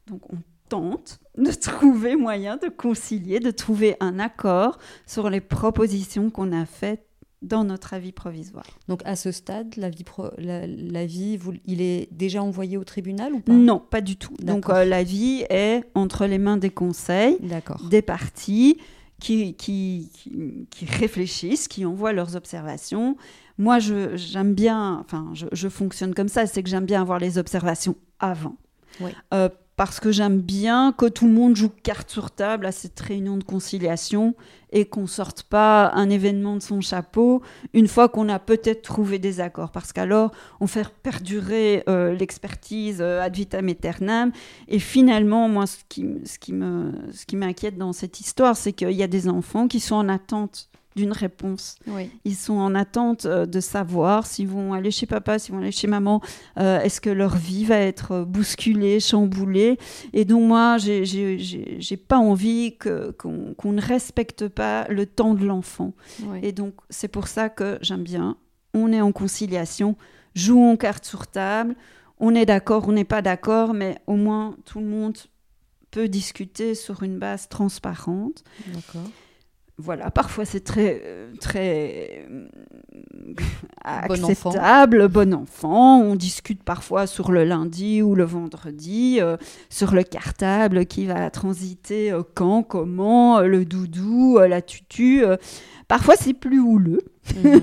Donc on tente de <laughs> trouver moyen de concilier, de trouver un accord sur les propositions qu'on a faites dans notre avis provisoire. Donc, à ce stade, l'avis, la- il est déjà envoyé au tribunal ou pas? Non, pas du tout. Donc euh, l'avis est entre les mains des conseils, D'accord. des parties qui, qui, qui, qui réfléchissent, qui envoient leurs observations. Moi, je- j'aime bien, enfin, je, je fonctionne comme ça, c'est que j'aime bien avoir les observations avant. Oui. Euh, parce que j'aime bien que tout le monde joue carte sur table à cette réunion de conciliation et qu'on sorte pas un événement de son chapeau une fois qu'on a peut-être trouvé des accords. Parce qu'alors, on fait perdurer euh, l'expertise euh, ad vitam aeternam. Et finalement, moi, ce qui, ce qui me, ce qui m'inquiète dans cette histoire, c'est qu'il y a des enfants qui sont en attente d'une réponse. Oui. Ils sont en attente euh, de savoir s'ils vont aller chez papa, s'ils vont aller chez maman, euh, est-ce que leur vie va être euh, bousculée, chamboulée? Et donc moi, j'ai- pas envie que- qu'on ne respecte pas le temps de l'enfant. oui. Et donc, c'est pour ça que j'aime bien. On est en conciliation, jouons carte sur table. On est d'accord, on n'est pas d'accord, mais au moins tout le monde peut discuter sur une base transparente. D'accord. Voilà, parfois c'est très, euh, très euh, Bon acceptable, bon enfant. On discute parfois sur le lundi ou le vendredi, euh, sur le cartable qui va transiter euh, quand, comment, euh, le doudou, la tutu. Parfois c'est plus houleux. Mhm.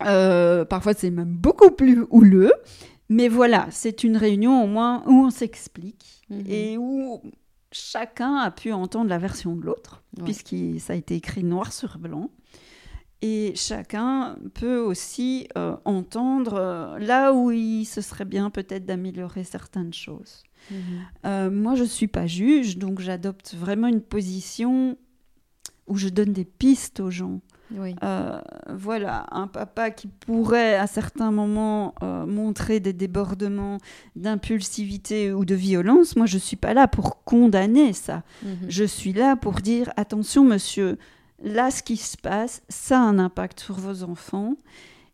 <laughs> Parfois, c'est même beaucoup plus houleux. Mais voilà, c'est une réunion au moins où on s'explique Mhm. et où chacun a pu entendre la version de l'autre, Ouais. puisque ça a été écrit noir sur blanc. Et chacun peut aussi euh, entendre euh, là où il se serait bien peut-être d'améliorer certaines choses. Mhm. Euh, moi, je ne suis pas juge, donc j'adopte vraiment une position où je donne des pistes aux gens. Oui. Euh, voilà, un papa qui pourrait à certains moments euh, montrer des débordements d'impulsivité ou de violence, moi je suis pas là pour condamner ça. Mhm. Je suis là pour dire attention monsieur, là, ce qui se passe, ça a un impact sur vos enfants.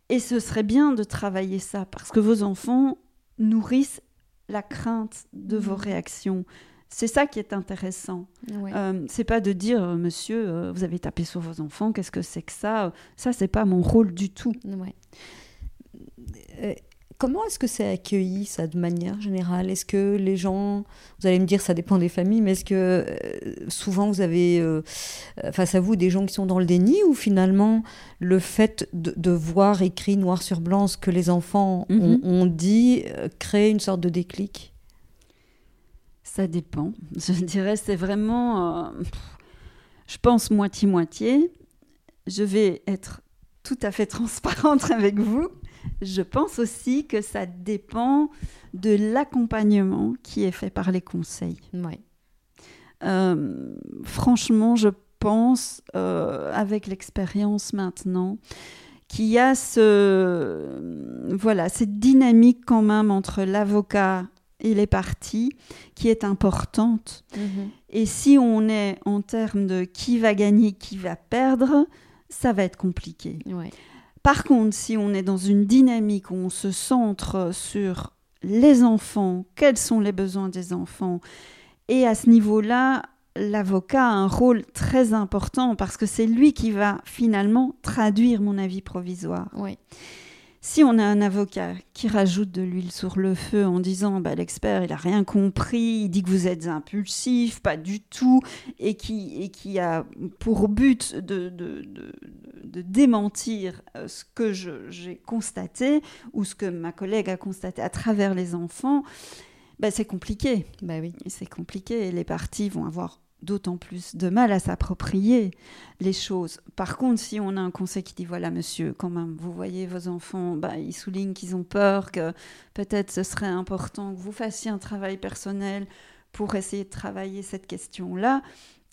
Et ce serait bien de travailler ça parce que vos enfants nourrissent la crainte de vos Mhm. réactions. C'est ça qui est intéressant. Ouais. Euh, c'est pas de dire, euh, monsieur, euh, vous avez tapé sur vos enfants, qu'est-ce que c'est que ça? Ça, c'est pas mon rôle du tout. Ouais. Euh, Comment est-ce que c'est accueilli, ça, de manière générale? Est-ce que les gens, vous allez me dire, ça dépend des familles, mais est-ce que souvent vous avez face à vous des gens qui sont dans le déni ou finalement le fait de, de voir écrit noir sur blanc ce que les enfants ont, Mhm. ont dit crée une sorte de déclic? Ça dépend. <laughs> Je dirais, c'est vraiment, euh, je pense, moitié-moitié. Je vais être tout à fait transparente <laughs> avec vous. Je pense aussi que ça dépend de l'accompagnement qui est fait par les conseils. Ouais. Euh, franchement, je pense, euh, avec l'expérience maintenant, qu'il y a ce, voilà, cette dynamique quand même entre l'avocat et les parties qui est importante. Et si on est en termes de qui va gagner, qui va perdre, ça va être compliqué. Ouais. Par contre, si on est dans une dynamique où on se centre sur les enfants, quels sont les besoins des enfants, et à ce niveau-là, l'avocat a un rôle très important parce que c'est lui qui va finalement traduire mon avis provisoire. Ouais. Si on a un avocat qui rajoute de l'huile sur le feu en disant bah, l'expert il a rien compris, il dit que vous êtes impulsif, pas du tout, et qui, et qui a pour but de, de, de, de démentir euh, ce que j'ai constaté ou ce que ma collègue a constaté à travers les enfants, bah, c'est compliqué. Bah oui. C'est compliqué et les parties vont avoir d'autant plus de mal à s'approprier les choses. Par contre, si on a un conseil qui dit voilà monsieur, quand même, vous voyez vos enfants, bah, ils soulignent qu'ils ont peur, que peut-être ce serait important que vous fassiez un travail personnel pour essayer de travailler cette question-là.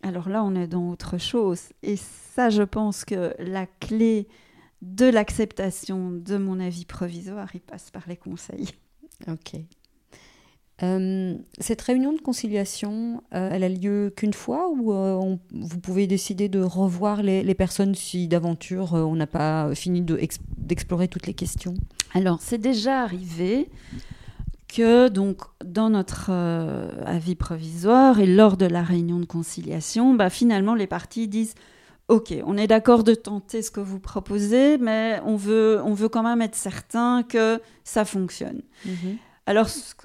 Alors là, on est dans autre chose. Et ça, je pense que la clé de l'acceptation de mon avis provisoire, il passe par les conseils. Ok. Euh, cette réunion de conciliation, euh, elle a lieu qu'une fois ou euh, on- vous pouvez décider de revoir les, les personnes si d'aventure on n'a pas fini de ex- d'explorer toutes les questions? Alors, c'est déjà arrivé que, donc, dans notre avis provisoire et lors de la réunion de conciliation, bah, finalement, les parties disent Ok, on est d'accord de tenter ce que vous proposez, mais on veut, on veut quand même être certain que ça fonctionne. Ce-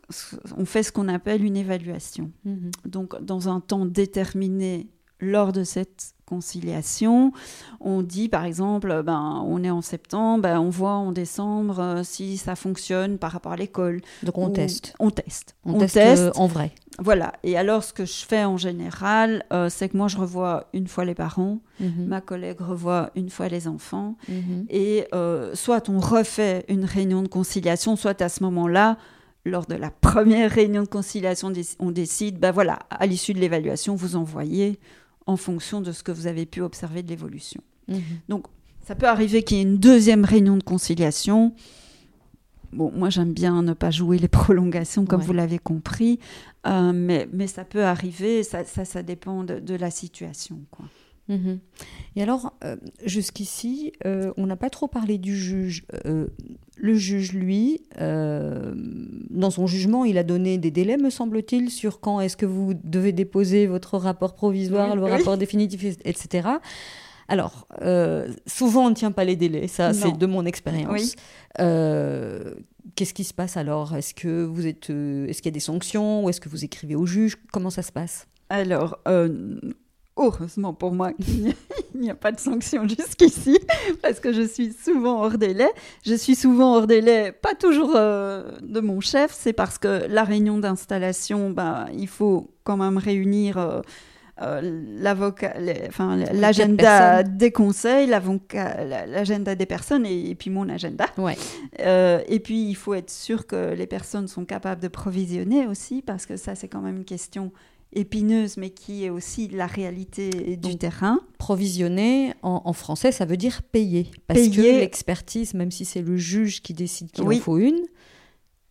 ce- on fait ce qu'on appelle une évaluation. Mhm. Donc, dans un temps déterminé lors de cette conciliation, on dit par exemple, ben, on est en septembre, ben, on voit en décembre euh, si ça fonctionne par rapport à l'école. Donc on teste. On teste. On, teste, euh, en vrai. Voilà. Et alors, ce que je fais en général, euh, c'est que moi, je revois une fois les parents, Mhm. ma collègue revoit une fois les enfants. Mhm. Et euh, soit on refait une réunion de conciliation, soit à ce moment-là, lors de la première réunion de conciliation, on déc- on décide, ben voilà, à l'issue de l'évaluation, vous envoyez en fonction de ce que vous avez pu observer de l'évolution. Mhm. Ça peut arriver qu'il y ait une deuxième réunion de conciliation. Bon, moi j'aime bien ne pas jouer les <laughs> prolongations, comme Ouais. vous l'avez compris, euh, mais, mais ça peut arriver, ça, ça, ça dépend de, de la situation. Quoi. Mhm. Et alors, euh, jusqu'ici, euh, on n'a pas trop parlé du juge. Euh, le juge, lui, dans son jugement, il a donné des délais, me semble-t-il, sur quand est-ce que vous devez déposer votre rapport provisoire, Oui, le oui. rapport définitif, etc. Alors, souvent, on ne tient pas les délais, ça, c'est de mon expérience. Oui. Qu'est-ce qui se passe alors? Est-ce que vous êtes, est-ce qu'il y a des sanctions ou est-ce que vous écrivez au juge? Comment ça se passe? Alors, euh, heureusement pour moi qu'il n'y a- <laughs> il n'y a pas de sanction jusqu'ici, parce que je suis souvent hors délai. Je suis souvent hors délai, pas toujours euh, de mon chef, c'est parce que la réunion d'installation, bah, il faut quand même réunir euh, euh, l'agenda des conseils, l'agenda des personnes et, et puis mon agenda. Ouais. Euh, et puis, il faut être sûr que les personnes sont capables de provisionner aussi, parce que ça, c'est quand même une question épineuse, mais qui est aussi la réalité du Donc, terrain. Provisionner, en, en français, ça veut dire payer. Parce Payer. que l'expertise, même si c'est le juge qui décide qu'il Oui. en faut une,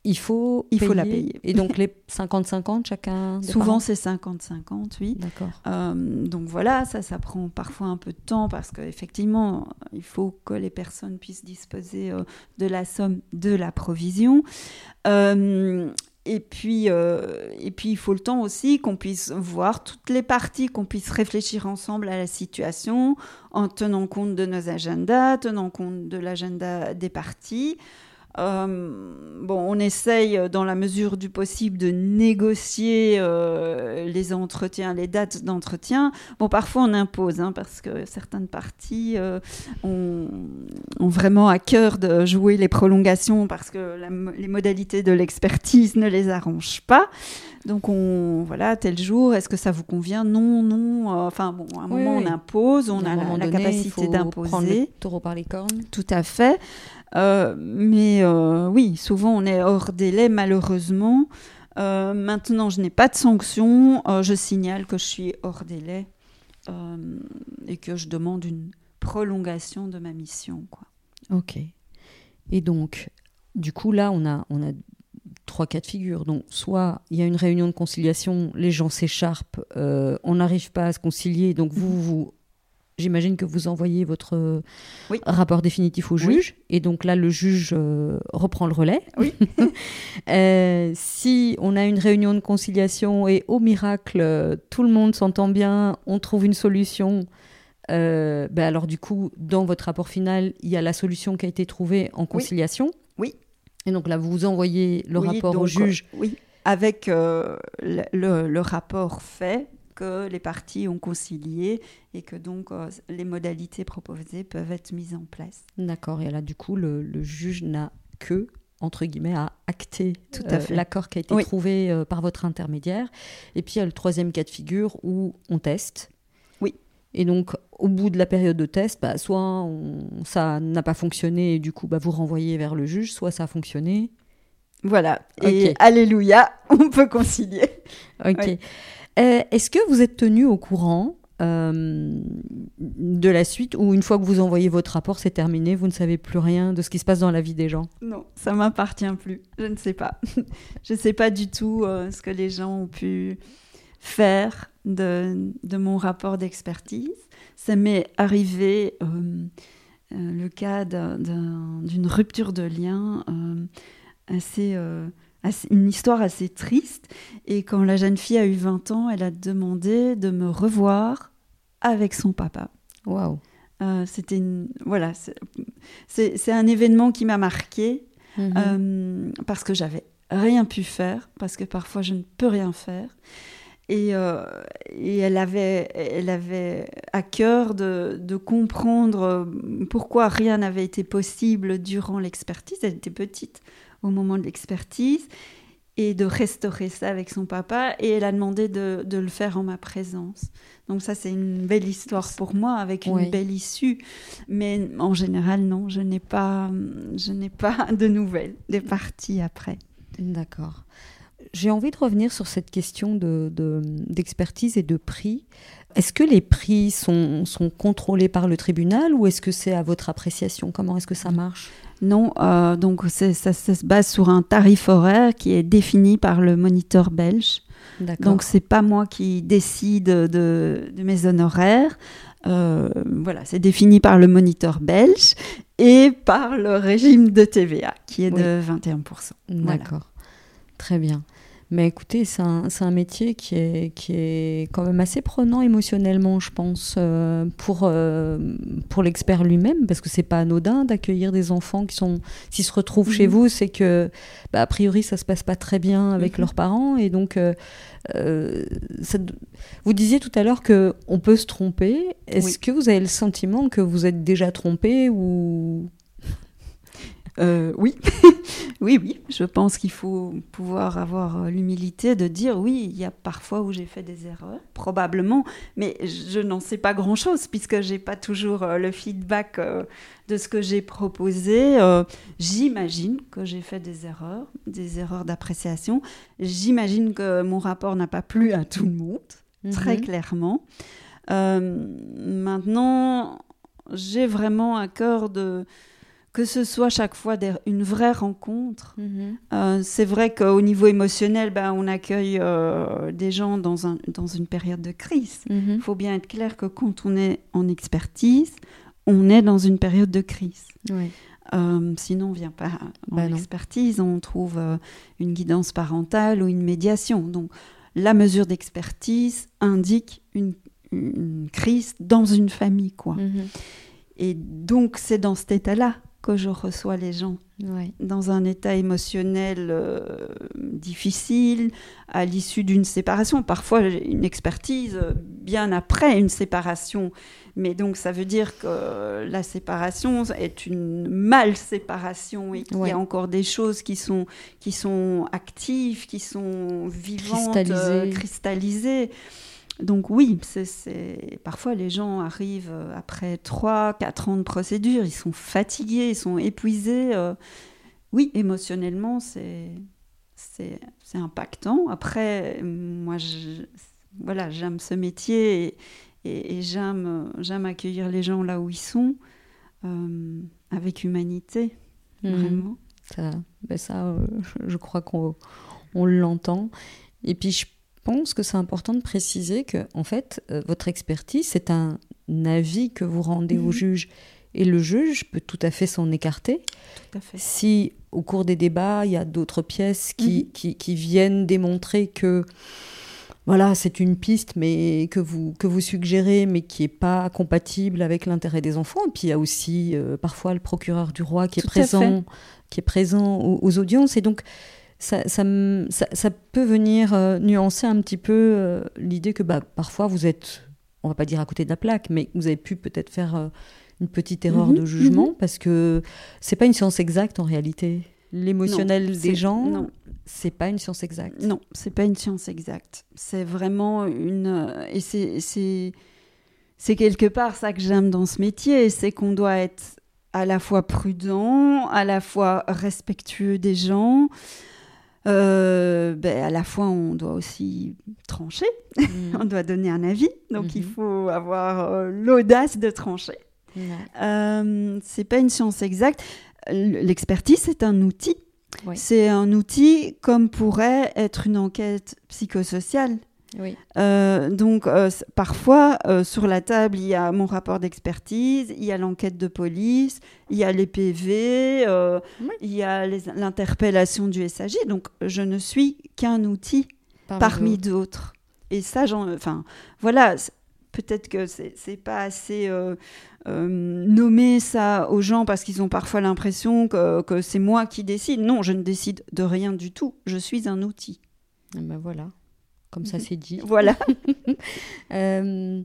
il faut, Il faut la payer. Et donc <laughs> les 50-50 chacun Souvent, c'est 50-50, oui. D'accord. Euh, donc voilà, ça, ça prend parfois un peu de temps parce qu'effectivement, il faut que les personnes puissent disposer euh, de la somme de la provision. Euh, et puis, euh, et puis, il faut le temps aussi qu'on puisse voir toutes les parties, qu'on puisse réfléchir ensemble à la situation en tenant compte de nos agendas, tenant compte de l'agenda des parties. Euh, bon, on essaye euh, dans la mesure du possible de négocier euh, les entretiens, les dates d'entretien. Bon, parfois on impose, hein, parce que certaines parties euh, ont, ont vraiment à cœur de jouer les prolongations parce que la les modalités de l'expertise ne les arrangent pas. Donc on voilà tel jour, est-ce que ça vous convient? Non, non. Enfin bon, à un Oui, moment oui. on impose, on a la, la donné, capacité faut prendre d'imposer. le taureau par les cornes. Tout à fait. Euh, mais euh, oui, souvent on est hors délai, malheureusement. Euh, maintenant, je n'ai pas de sanction. Je signale que je suis hors délai et que je demande une prolongation de ma mission. Quoi. Ok. Et donc, du coup, là, on a, on a trois cas de figure. Donc, soit il y a une réunion de conciliation, les gens s'écharpent, on n'arrive pas à se concilier, donc vous, vous j'imagine que vous envoyez votre euh, Oui. rapport définitif au Oui. juge, et donc là, le juge euh, reprend le relais. Oui. <laughs> Euh, si on a une réunion de conciliation et au miracle, tout le monde s'entend bien, on trouve une solution. euh, ben alors du coup, dans votre rapport final, il y a la solution qui a été trouvée en conciliation. Oui. Et donc là, vous envoyez le rapport au juge. oui, avec le rapport fait que les parties ont concilié et que donc euh, les modalités proposées peuvent être mises en place. D'accord. Et là, du coup, le, le juge n'a que entre guillemets à acter Tout à euh, fait. l'accord qui a été Oui. trouvé euh, par votre intermédiaire. Et puis il y a le troisième cas de figure où on teste. Oui. Et donc, au bout de la période de test, bah, soit on- ça n'a pas fonctionné et du coup, bah, vous renvoyez vers le juge, soit ça a fonctionné. Voilà. Et alléluia, <laughs> on peut concilier. Ok. Oui. Euh, Est-ce que vous êtes tenu au courant euh, de la suite ou une fois que vous envoyez votre rapport, c'est terminé, vous ne savez plus rien de ce qui se passe dans la vie des gens? Non, ça m'appartient plus. Je ne sais pas. <laughs> je ne sais pas du tout euh, ce que les gens ont pu faire de, de mon rapport d'expertise. Ça m'est arrivé le cas d'un- d'un- d'une rupture de lien assez, assez- une histoire assez triste. Et quand la jeune fille a eu 20 ans, elle a demandé de me revoir avec son papa. Waouh. Euh, C'était une, voilà, c'est- un événement qui m'a marqué Mhm. euh, parce que j'avais rien pu faire, parce que parfois je ne peux rien faire. Et, euh, et elle, avait, elle avait à cœur de, de comprendre pourquoi rien n'avait été possible durant l'expertise. Elle était petite au moment de l'expertise et de restaurer ça avec son papa. Et elle a demandé de, de le faire en ma présence. Donc ça, c'est une belle histoire pour moi, avec une Oui. belle issue. Mais en général, non, je n'ai pas, je n'ai pas <laughs> de nouvelles des parties après. D'accord. J'ai envie de revenir sur cette question de- de- d'expertise et de prix. Est-ce que les prix sont, sont contrôlés par le tribunal ou est-ce que c'est à votre appréciation? Comment est-ce que ça marche? Non, euh, donc ça, ça se base sur un tarif horaire qui est défini par le moniteur belge. D'accord. Donc c'est pas moi qui décide de, de mes honoraires. Euh, voilà, c'est défini par le moniteur belge et par le régime de TVA qui est Oui. de 21%. Voilà. D'accord. Très bien. Mais écoutez, c'est un, un métier qui est, qui est quand même assez prenant émotionnellement, je pense, euh, pour, euh, pour l'expert lui-même, parce que c'est pas anodin d'accueillir des enfants qui sont, s'ils se retrouvent chez Mhm. vous, c'est que, bah, a priori, ça se passe pas très bien avec Mhm. leurs parents, et donc, euh, euh, ça- vous disiez tout à l'heure que on peut se tromper. Est-ce Oui. que vous avez le sentiment que vous êtes déjà trompé ou Euh, oui, <laughs> oui, oui. Je pense qu'il faut pouvoir avoir euh, l'humilité de dire oui, il y a parfois où j'ai fait des erreurs, probablement, mais je n'en sais pas grand-chose puisque j'ai pas toujours euh, le feedback de ce que j'ai proposé. J'imagine que j'ai fait des erreurs, des erreurs d'appréciation. J'imagine que mon rapport n'a pas plu à tout le monde, très Mhm. clairement. Euh, maintenant, j'ai vraiment à cœur de que ce soit chaque fois des- une vraie rencontre. Mhm. Euh, c'est vrai qu'au niveau émotionnel, ben, on accueille euh, des gens dans, un, dans une période de crise. Il faut bien être clair que quand on est en expertise, on est dans une période de crise. Euh, sinon, on ne vient pas en non. expertise, on trouve une guidance parentale ou une médiation. Donc, la mesure d'expertise indique une, une crise dans une famille. Quoi. Mhm. Et donc, c'est dans cet état-là que je reçois les gens, Ouais. dans un état émotionnel euh, difficile, à l'issue d'une séparation. Parfois, j'ai une expertise euh, bien après une séparation. Mais donc, ça veut dire que la séparation est une mal séparation et qu'il Ouais. y a encore des choses qui sont, qui sont actives, qui sont vivantes, Cristallisées. euh, cristallisées. Donc oui, c'est, parfois les gens arrivent euh, après 3, 4 ans de procédure, ils sont fatigués, ils sont épuisés. euh, oui, émotionnellement, c'est, impactant. Après, moi, je, voilà, j'aime ce métier et, et- et j'aime, accueillir les gens là où ils sont, euh, avec humanité, Mhm. vraiment. Ça, ben ça euh, je crois qu'on on l'entend. Et puis, je pense que c'est important de préciser que, en fait, euh, votre expertise, c'est un avis que vous rendez au Mhm. juge. Et le juge peut tout à fait s'en écarter Tout à fait. si, au cours des débats, il y a d'autres pièces qui, Mhm. qui, qui viennent démontrer que voilà, c'est une piste mais que vous, que vous suggérez, mais qui n'est pas compatible avec l'intérêt des enfants. Et puis il y a aussi euh, parfois le procureur du roi qui est Tout présent, qui est présent aux, aux audiences. Et donc, ça, ça, me- ça- ça peut venir euh, nuancer un petit peu euh, l'idée que bah, parfois vous êtes, on va pas dire à côté de la plaque, mais vous avez pu peut-être faire euh, une petite erreur Mhm, de jugement parce que c'est pas une science exacte en réalité. L'émotionnel des gens, c'est pas une science exacte. Non, c'est pas une science exacte. C'est vraiment une et c'est quelque part ça que j'aime dans ce métier, c'est qu'on doit être à la fois prudent, à la fois respectueux des gens. Euh, ben, à la fois, on doit aussi trancher, <laughs> on Mhm. doit donner un avis, donc il Mhm. faut avoir euh, l'audace de trancher. Ouais. Euh, c'est pas une science exacte. L'expertise, c'est un outil. Oui. C'est un outil comme pourrait être une enquête psychosociale. Oui. Euh, donc, euh, parfois, euh, sur la table, il y a mon rapport d'expertise, il y a l'enquête de police, il y a les PV, Oui. il y a l'interpellation du SAG. Donc, je ne suis qu'un outil parmi d'autres. Et ça, j'en, enfin, voilà, peut-être que c'est c'est pas assez euh, euh, nommé ça aux gens parce qu'ils ont parfois l'impression que, que c'est moi qui décide. Non, je ne décide de rien du tout. Je suis un outil. Ah ben voilà, comme ça Mhm. c'est dit. Voilà. <laughs> Euh,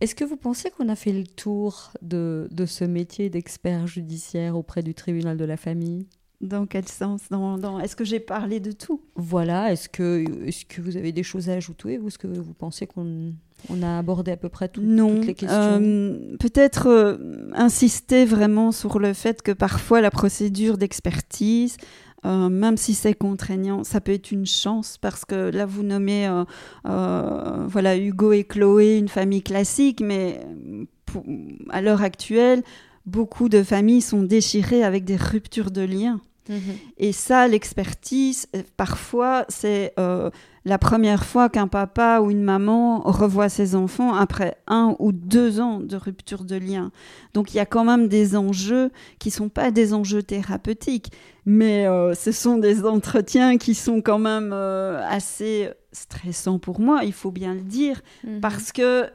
Est-ce que vous pensez qu'on a fait le tour de, de ce métier d'expert judiciaire auprès du tribunal de la famille? Dans quel sens? Dans, dans... Est-ce que j'ai parlé de tout? Voilà, est-ce que, est que vous avez des choses à ajouter ou est-ce que vous pensez qu'on on a abordé à peu près tout- Non. toutes les questions? Euh, Peut-être euh, insister vraiment sur le fait que parfois la procédure d'expertise, euh, même si c'est contraignant, ça peut être une chance parce que là vous nommez euh, euh, voilà Hugo et Chloé, une famille classique, mais à l'heure actuelle, beaucoup de familles sont déchirées avec des ruptures de liens. Mhm. Et ça, l'expertise, euh, parfois, c'est euh, la première fois qu'un papa ou une maman revoit ses enfants après un ou deux ans de rupture de lien. Donc il y a quand même des enjeux qui sont pas des enjeux thérapeutiques, mais euh, ce sont des entretiens qui sont quand même euh, assez stressants pour moi, il faut bien le dire, Mhm. parce que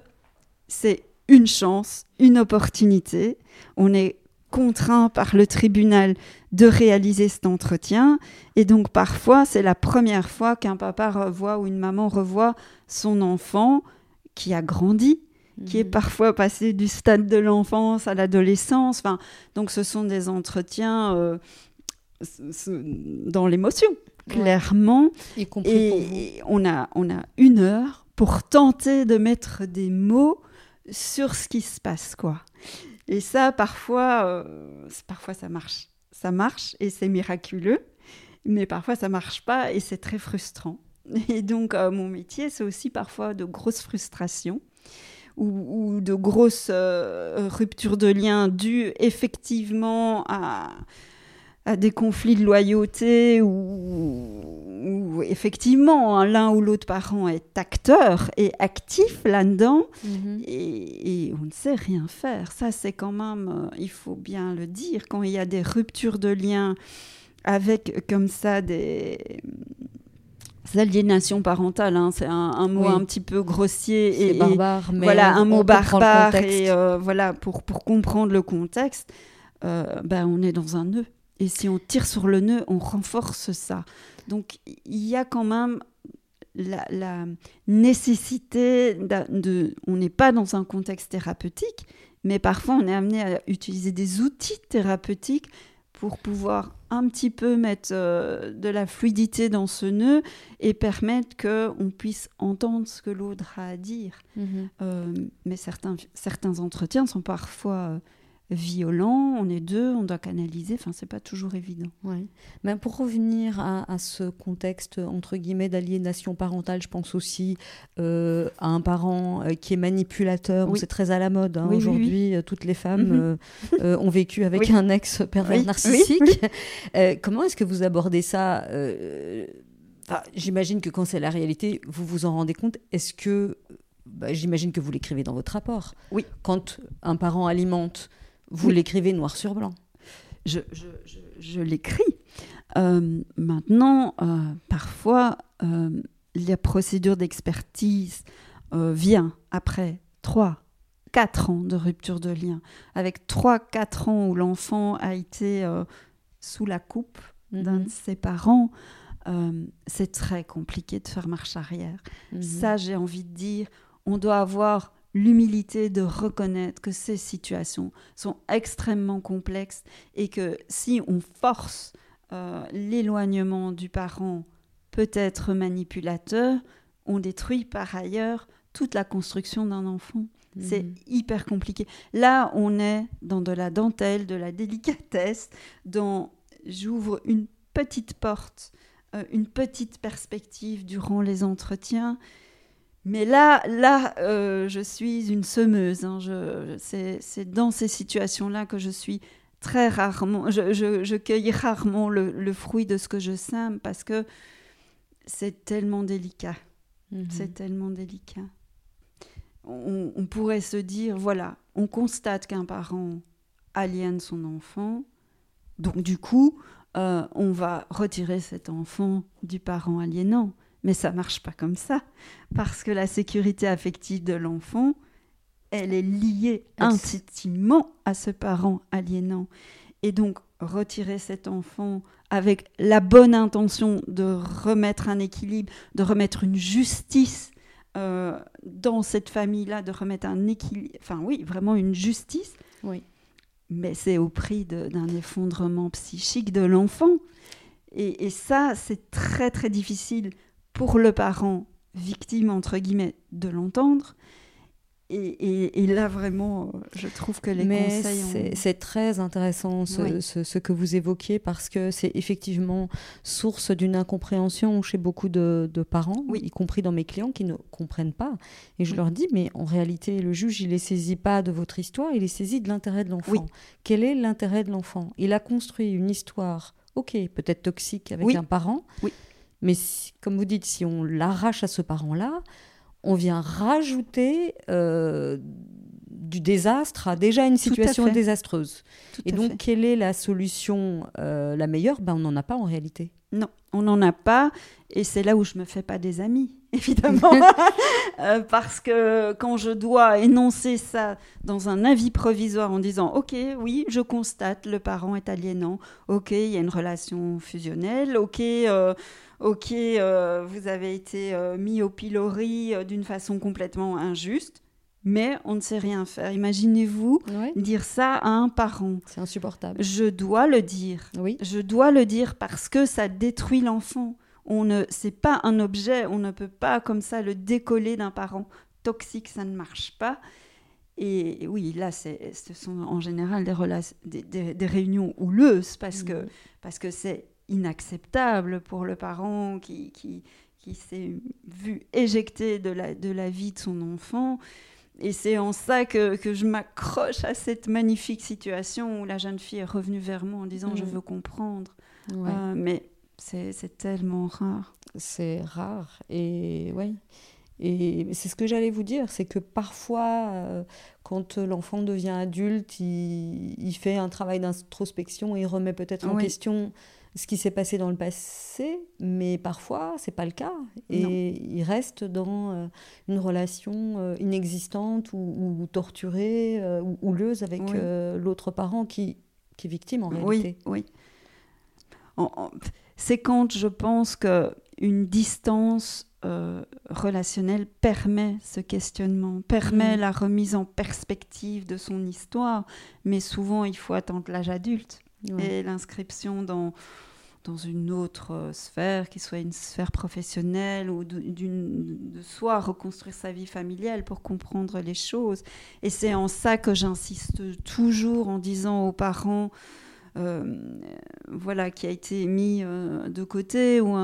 c'est une chance, une opportunité. On est contraint par le tribunal de réaliser cet entretien. Et donc parfois, c'est la première fois qu'un papa revoit ou une maman revoit son enfant qui a grandi, qui est Mhm. parfois passé du stade de l'enfance à l'adolescence. Enfin, donc ce sont des entretiens euh, dans l'émotion, Ouais. clairement. Y. Et on a, on a une heure pour tenter de mettre des mots sur ce qui se passe, quoi. Et ça, parfois, euh, parfois ça marche. Ça marche et c'est miraculeux, mais parfois ça marche pas et c'est très frustrant. <laughs> Et donc, euh, mon métier, c'est aussi parfois de grosses frustrations ou, de grosses euh, ruptures de lien dues effectivement à, à des conflits de loyauté où, effectivement hein, l'un ou l'autre parent est acteur et actif là-dedans mhm. et, on ne sait rien faire. Ça, c'est quand même, euh, il faut bien le dire, quand il y a des ruptures de lien avec comme ça des aliénations parentales, hein, c'est un, mot un petit peu grossier et barbare, mais voilà un mot barbare et euh, voilà pour pour comprendre le contexte, euh, ben on est dans un nœud. Et si on tire sur le nœud, on renforce ça. Donc il y a quand même la, nécessité de, On n'est pas dans un contexte thérapeutique, mais parfois on est amené à utiliser des outils thérapeutiques pour pouvoir un petit peu mettre euh, de la fluidité dans ce nœud et permettre qu'on puisse entendre ce que l'autre a à dire. Mhm. Euh, mais certains, certains entretiens sont parfois euh, violent, on est deux, on doit canaliser, enfin c'est pas toujours évident. Ouais. Mais pour revenir à, ce contexte entre guillemets d'aliénation parentale, je pense aussi euh, à un parent euh, qui est manipulateur, c'est très à la mode hein. aujourd'hui, euh, toutes les femmes mhm. ont vécu avec un ex pervers narcissique. <laughs> comment est-ce que vous abordez ça J'imagine que quand c'est la réalité, vous vous en rendez compte. Est-ce que bah, J'imagine que vous l'écrivez dans votre rapport. Oui. Quand un parent alimente vous l'écrivez noir sur blanc. Je, je, l'écris. Euh, maintenant, euh, parfois, euh, la procédure d'expertise vient après 3, 4 ans de rupture de lien. Avec 3, 4 ans où l'enfant a été sous la coupe d'un mhm. de ses parents, c'est très compliqué de faire marche arrière. Mhm. Ça, j'ai envie de dire, on doit avoir l'humilité de reconnaître que ces situations sont extrêmement complexes et que si on force euh, l'éloignement du parent peut-être manipulateur, on détruit par ailleurs toute la construction d'un enfant. C'est mhm. hyper compliqué. Là, on est dans de la dentelle, de la délicatesse, dans j'ouvre une petite porte, euh, une petite perspective durant les entretiens mais là, là euh, je suis une semeuse. Hein. c'est dans ces situations-là que je suis très rarement, je, je, cueille rarement le, fruit de ce que je sème parce que c'est tellement délicat. Mhm. C'est tellement délicat. On, pourrait se dire, voilà, on constate qu'un parent aliène son enfant, donc du coup, euh, on va retirer cet enfant du parent aliénant. Mais ça marche pas comme ça, parce que la sécurité affective de l'enfant, elle est liée intimement à ce parent aliénant. Et donc, retirer cet enfant avec la bonne intention de remettre un équilibre, de remettre une justice euh, dans cette famille-là, de remettre un équilibre, enfin oui, vraiment une justice. Oui. Mais c'est au prix d'un effondrement psychique de l'enfant. Et, et, ça, c'est très très difficile pour le parent victime, entre guillemets, de l'entendre. Et, là, vraiment, je trouve que les Mais conseils... C'est très intéressant ce, que vous évoquiez parce que c'est effectivement source d'une incompréhension chez beaucoup de, parents, y compris dans mes clients qui ne comprennent pas. Et je leur dis, mais en réalité, le juge, il est saisi pas de votre histoire, il est saisi de l'intérêt de l'enfant. Quel est l'intérêt de l'enfant? Il a construit une histoire, ok, peut-être toxique avec un parent. Oui mais comme vous dites, si on l'arrache à ce parent-là, on vient rajouter euh, du désastre à déjà une situation désastreuse. et donc, quelle est la solution euh, la meilleure? Ben, On n'en a pas en réalité. Non, on n'en a pas. Et c'est là où je me fais pas des amis, <laughs> évidemment. <laughs> Euh, parce que quand je dois énoncer ça dans un avis provisoire en disant Ok, oui, je constate, le parent est aliénant. Ok, il y a une relation fusionnelle. Ok, ok, euh, vous avez été euh, mis au pilori euh, d'une façon complètement injuste, mais on ne sait rien faire. Imaginez-vous dire ça à un parent. C'est insupportable. Je dois le dire. Oui. Je dois le dire parce que ça détruit l'enfant. On ne, c'est pas un objet. On ne peut pas comme ça le décoller d'un parent toxique. Ça ne marche pas. Et oui, là, ce sont en général des, des, réunions houleuses parce que parce que c'est inacceptable pour le parent qui, qui, qui s'est vu éjecté de la, de la vie de son enfant. Et c'est en ça que, que je m'accroche à cette magnifique situation où la jeune fille est revenue vers moi en disant je veux comprendre. mais c'est tellement rare. C'est rare. Et oui. Et c'est ce que j'allais vous dire, c'est que parfois, euh, quand l'enfant devient adulte, il, fait un travail d'introspection et il remet peut-être en question ce qui s'est passé dans le passé, mais parfois, c'est pas le cas. Et il reste dans euh, une relation euh, inexistante ou, torturée ou houleuse avec l'autre parent qui, qui est victime en réalité. Oui, oui. C'est quand je pense qu'une distance euh, relationnel permet ce questionnement, permet mm. la remise en perspective de son histoire, mais souvent il faut attendre l'âge adulte et l'inscription dans, dans une autre euh, sphère, qui soit une sphère professionnelle ou de, de soi, reconstruire sa vie familiale pour comprendre les choses. Et c'est en ça que j'insiste toujours en disant aux parents, voilà, qui a été mis euh, de côté ou,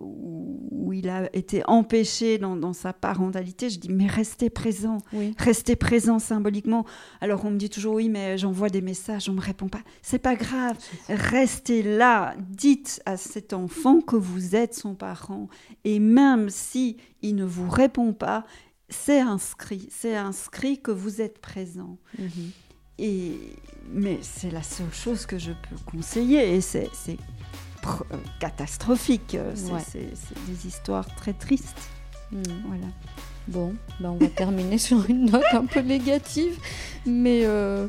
où, il a été empêché dans, sa parentalité, je dis mais restez présent, restez présent symboliquement. Alors on me dit toujours oui, mais j'envoie des messages, on me répond pas. C'est pas grave, restez là, dites à cet enfant que vous êtes son parent et même si il ne vous répond pas, c'est inscrit, c'est inscrit que vous êtes présent. Mhm. Et, mais c'est la seule chose que je peux conseiller et c'est euh, catastrophique. C'est des histoires très tristes. Hmm. Voilà. Bon, ben on va terminer <laughs> sur une note un peu négative, mais euh,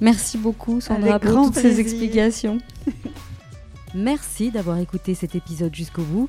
merci beaucoup Sandra pour toutes ces explications. <laughs> Merci d'avoir écouté cet épisode jusqu'au bout.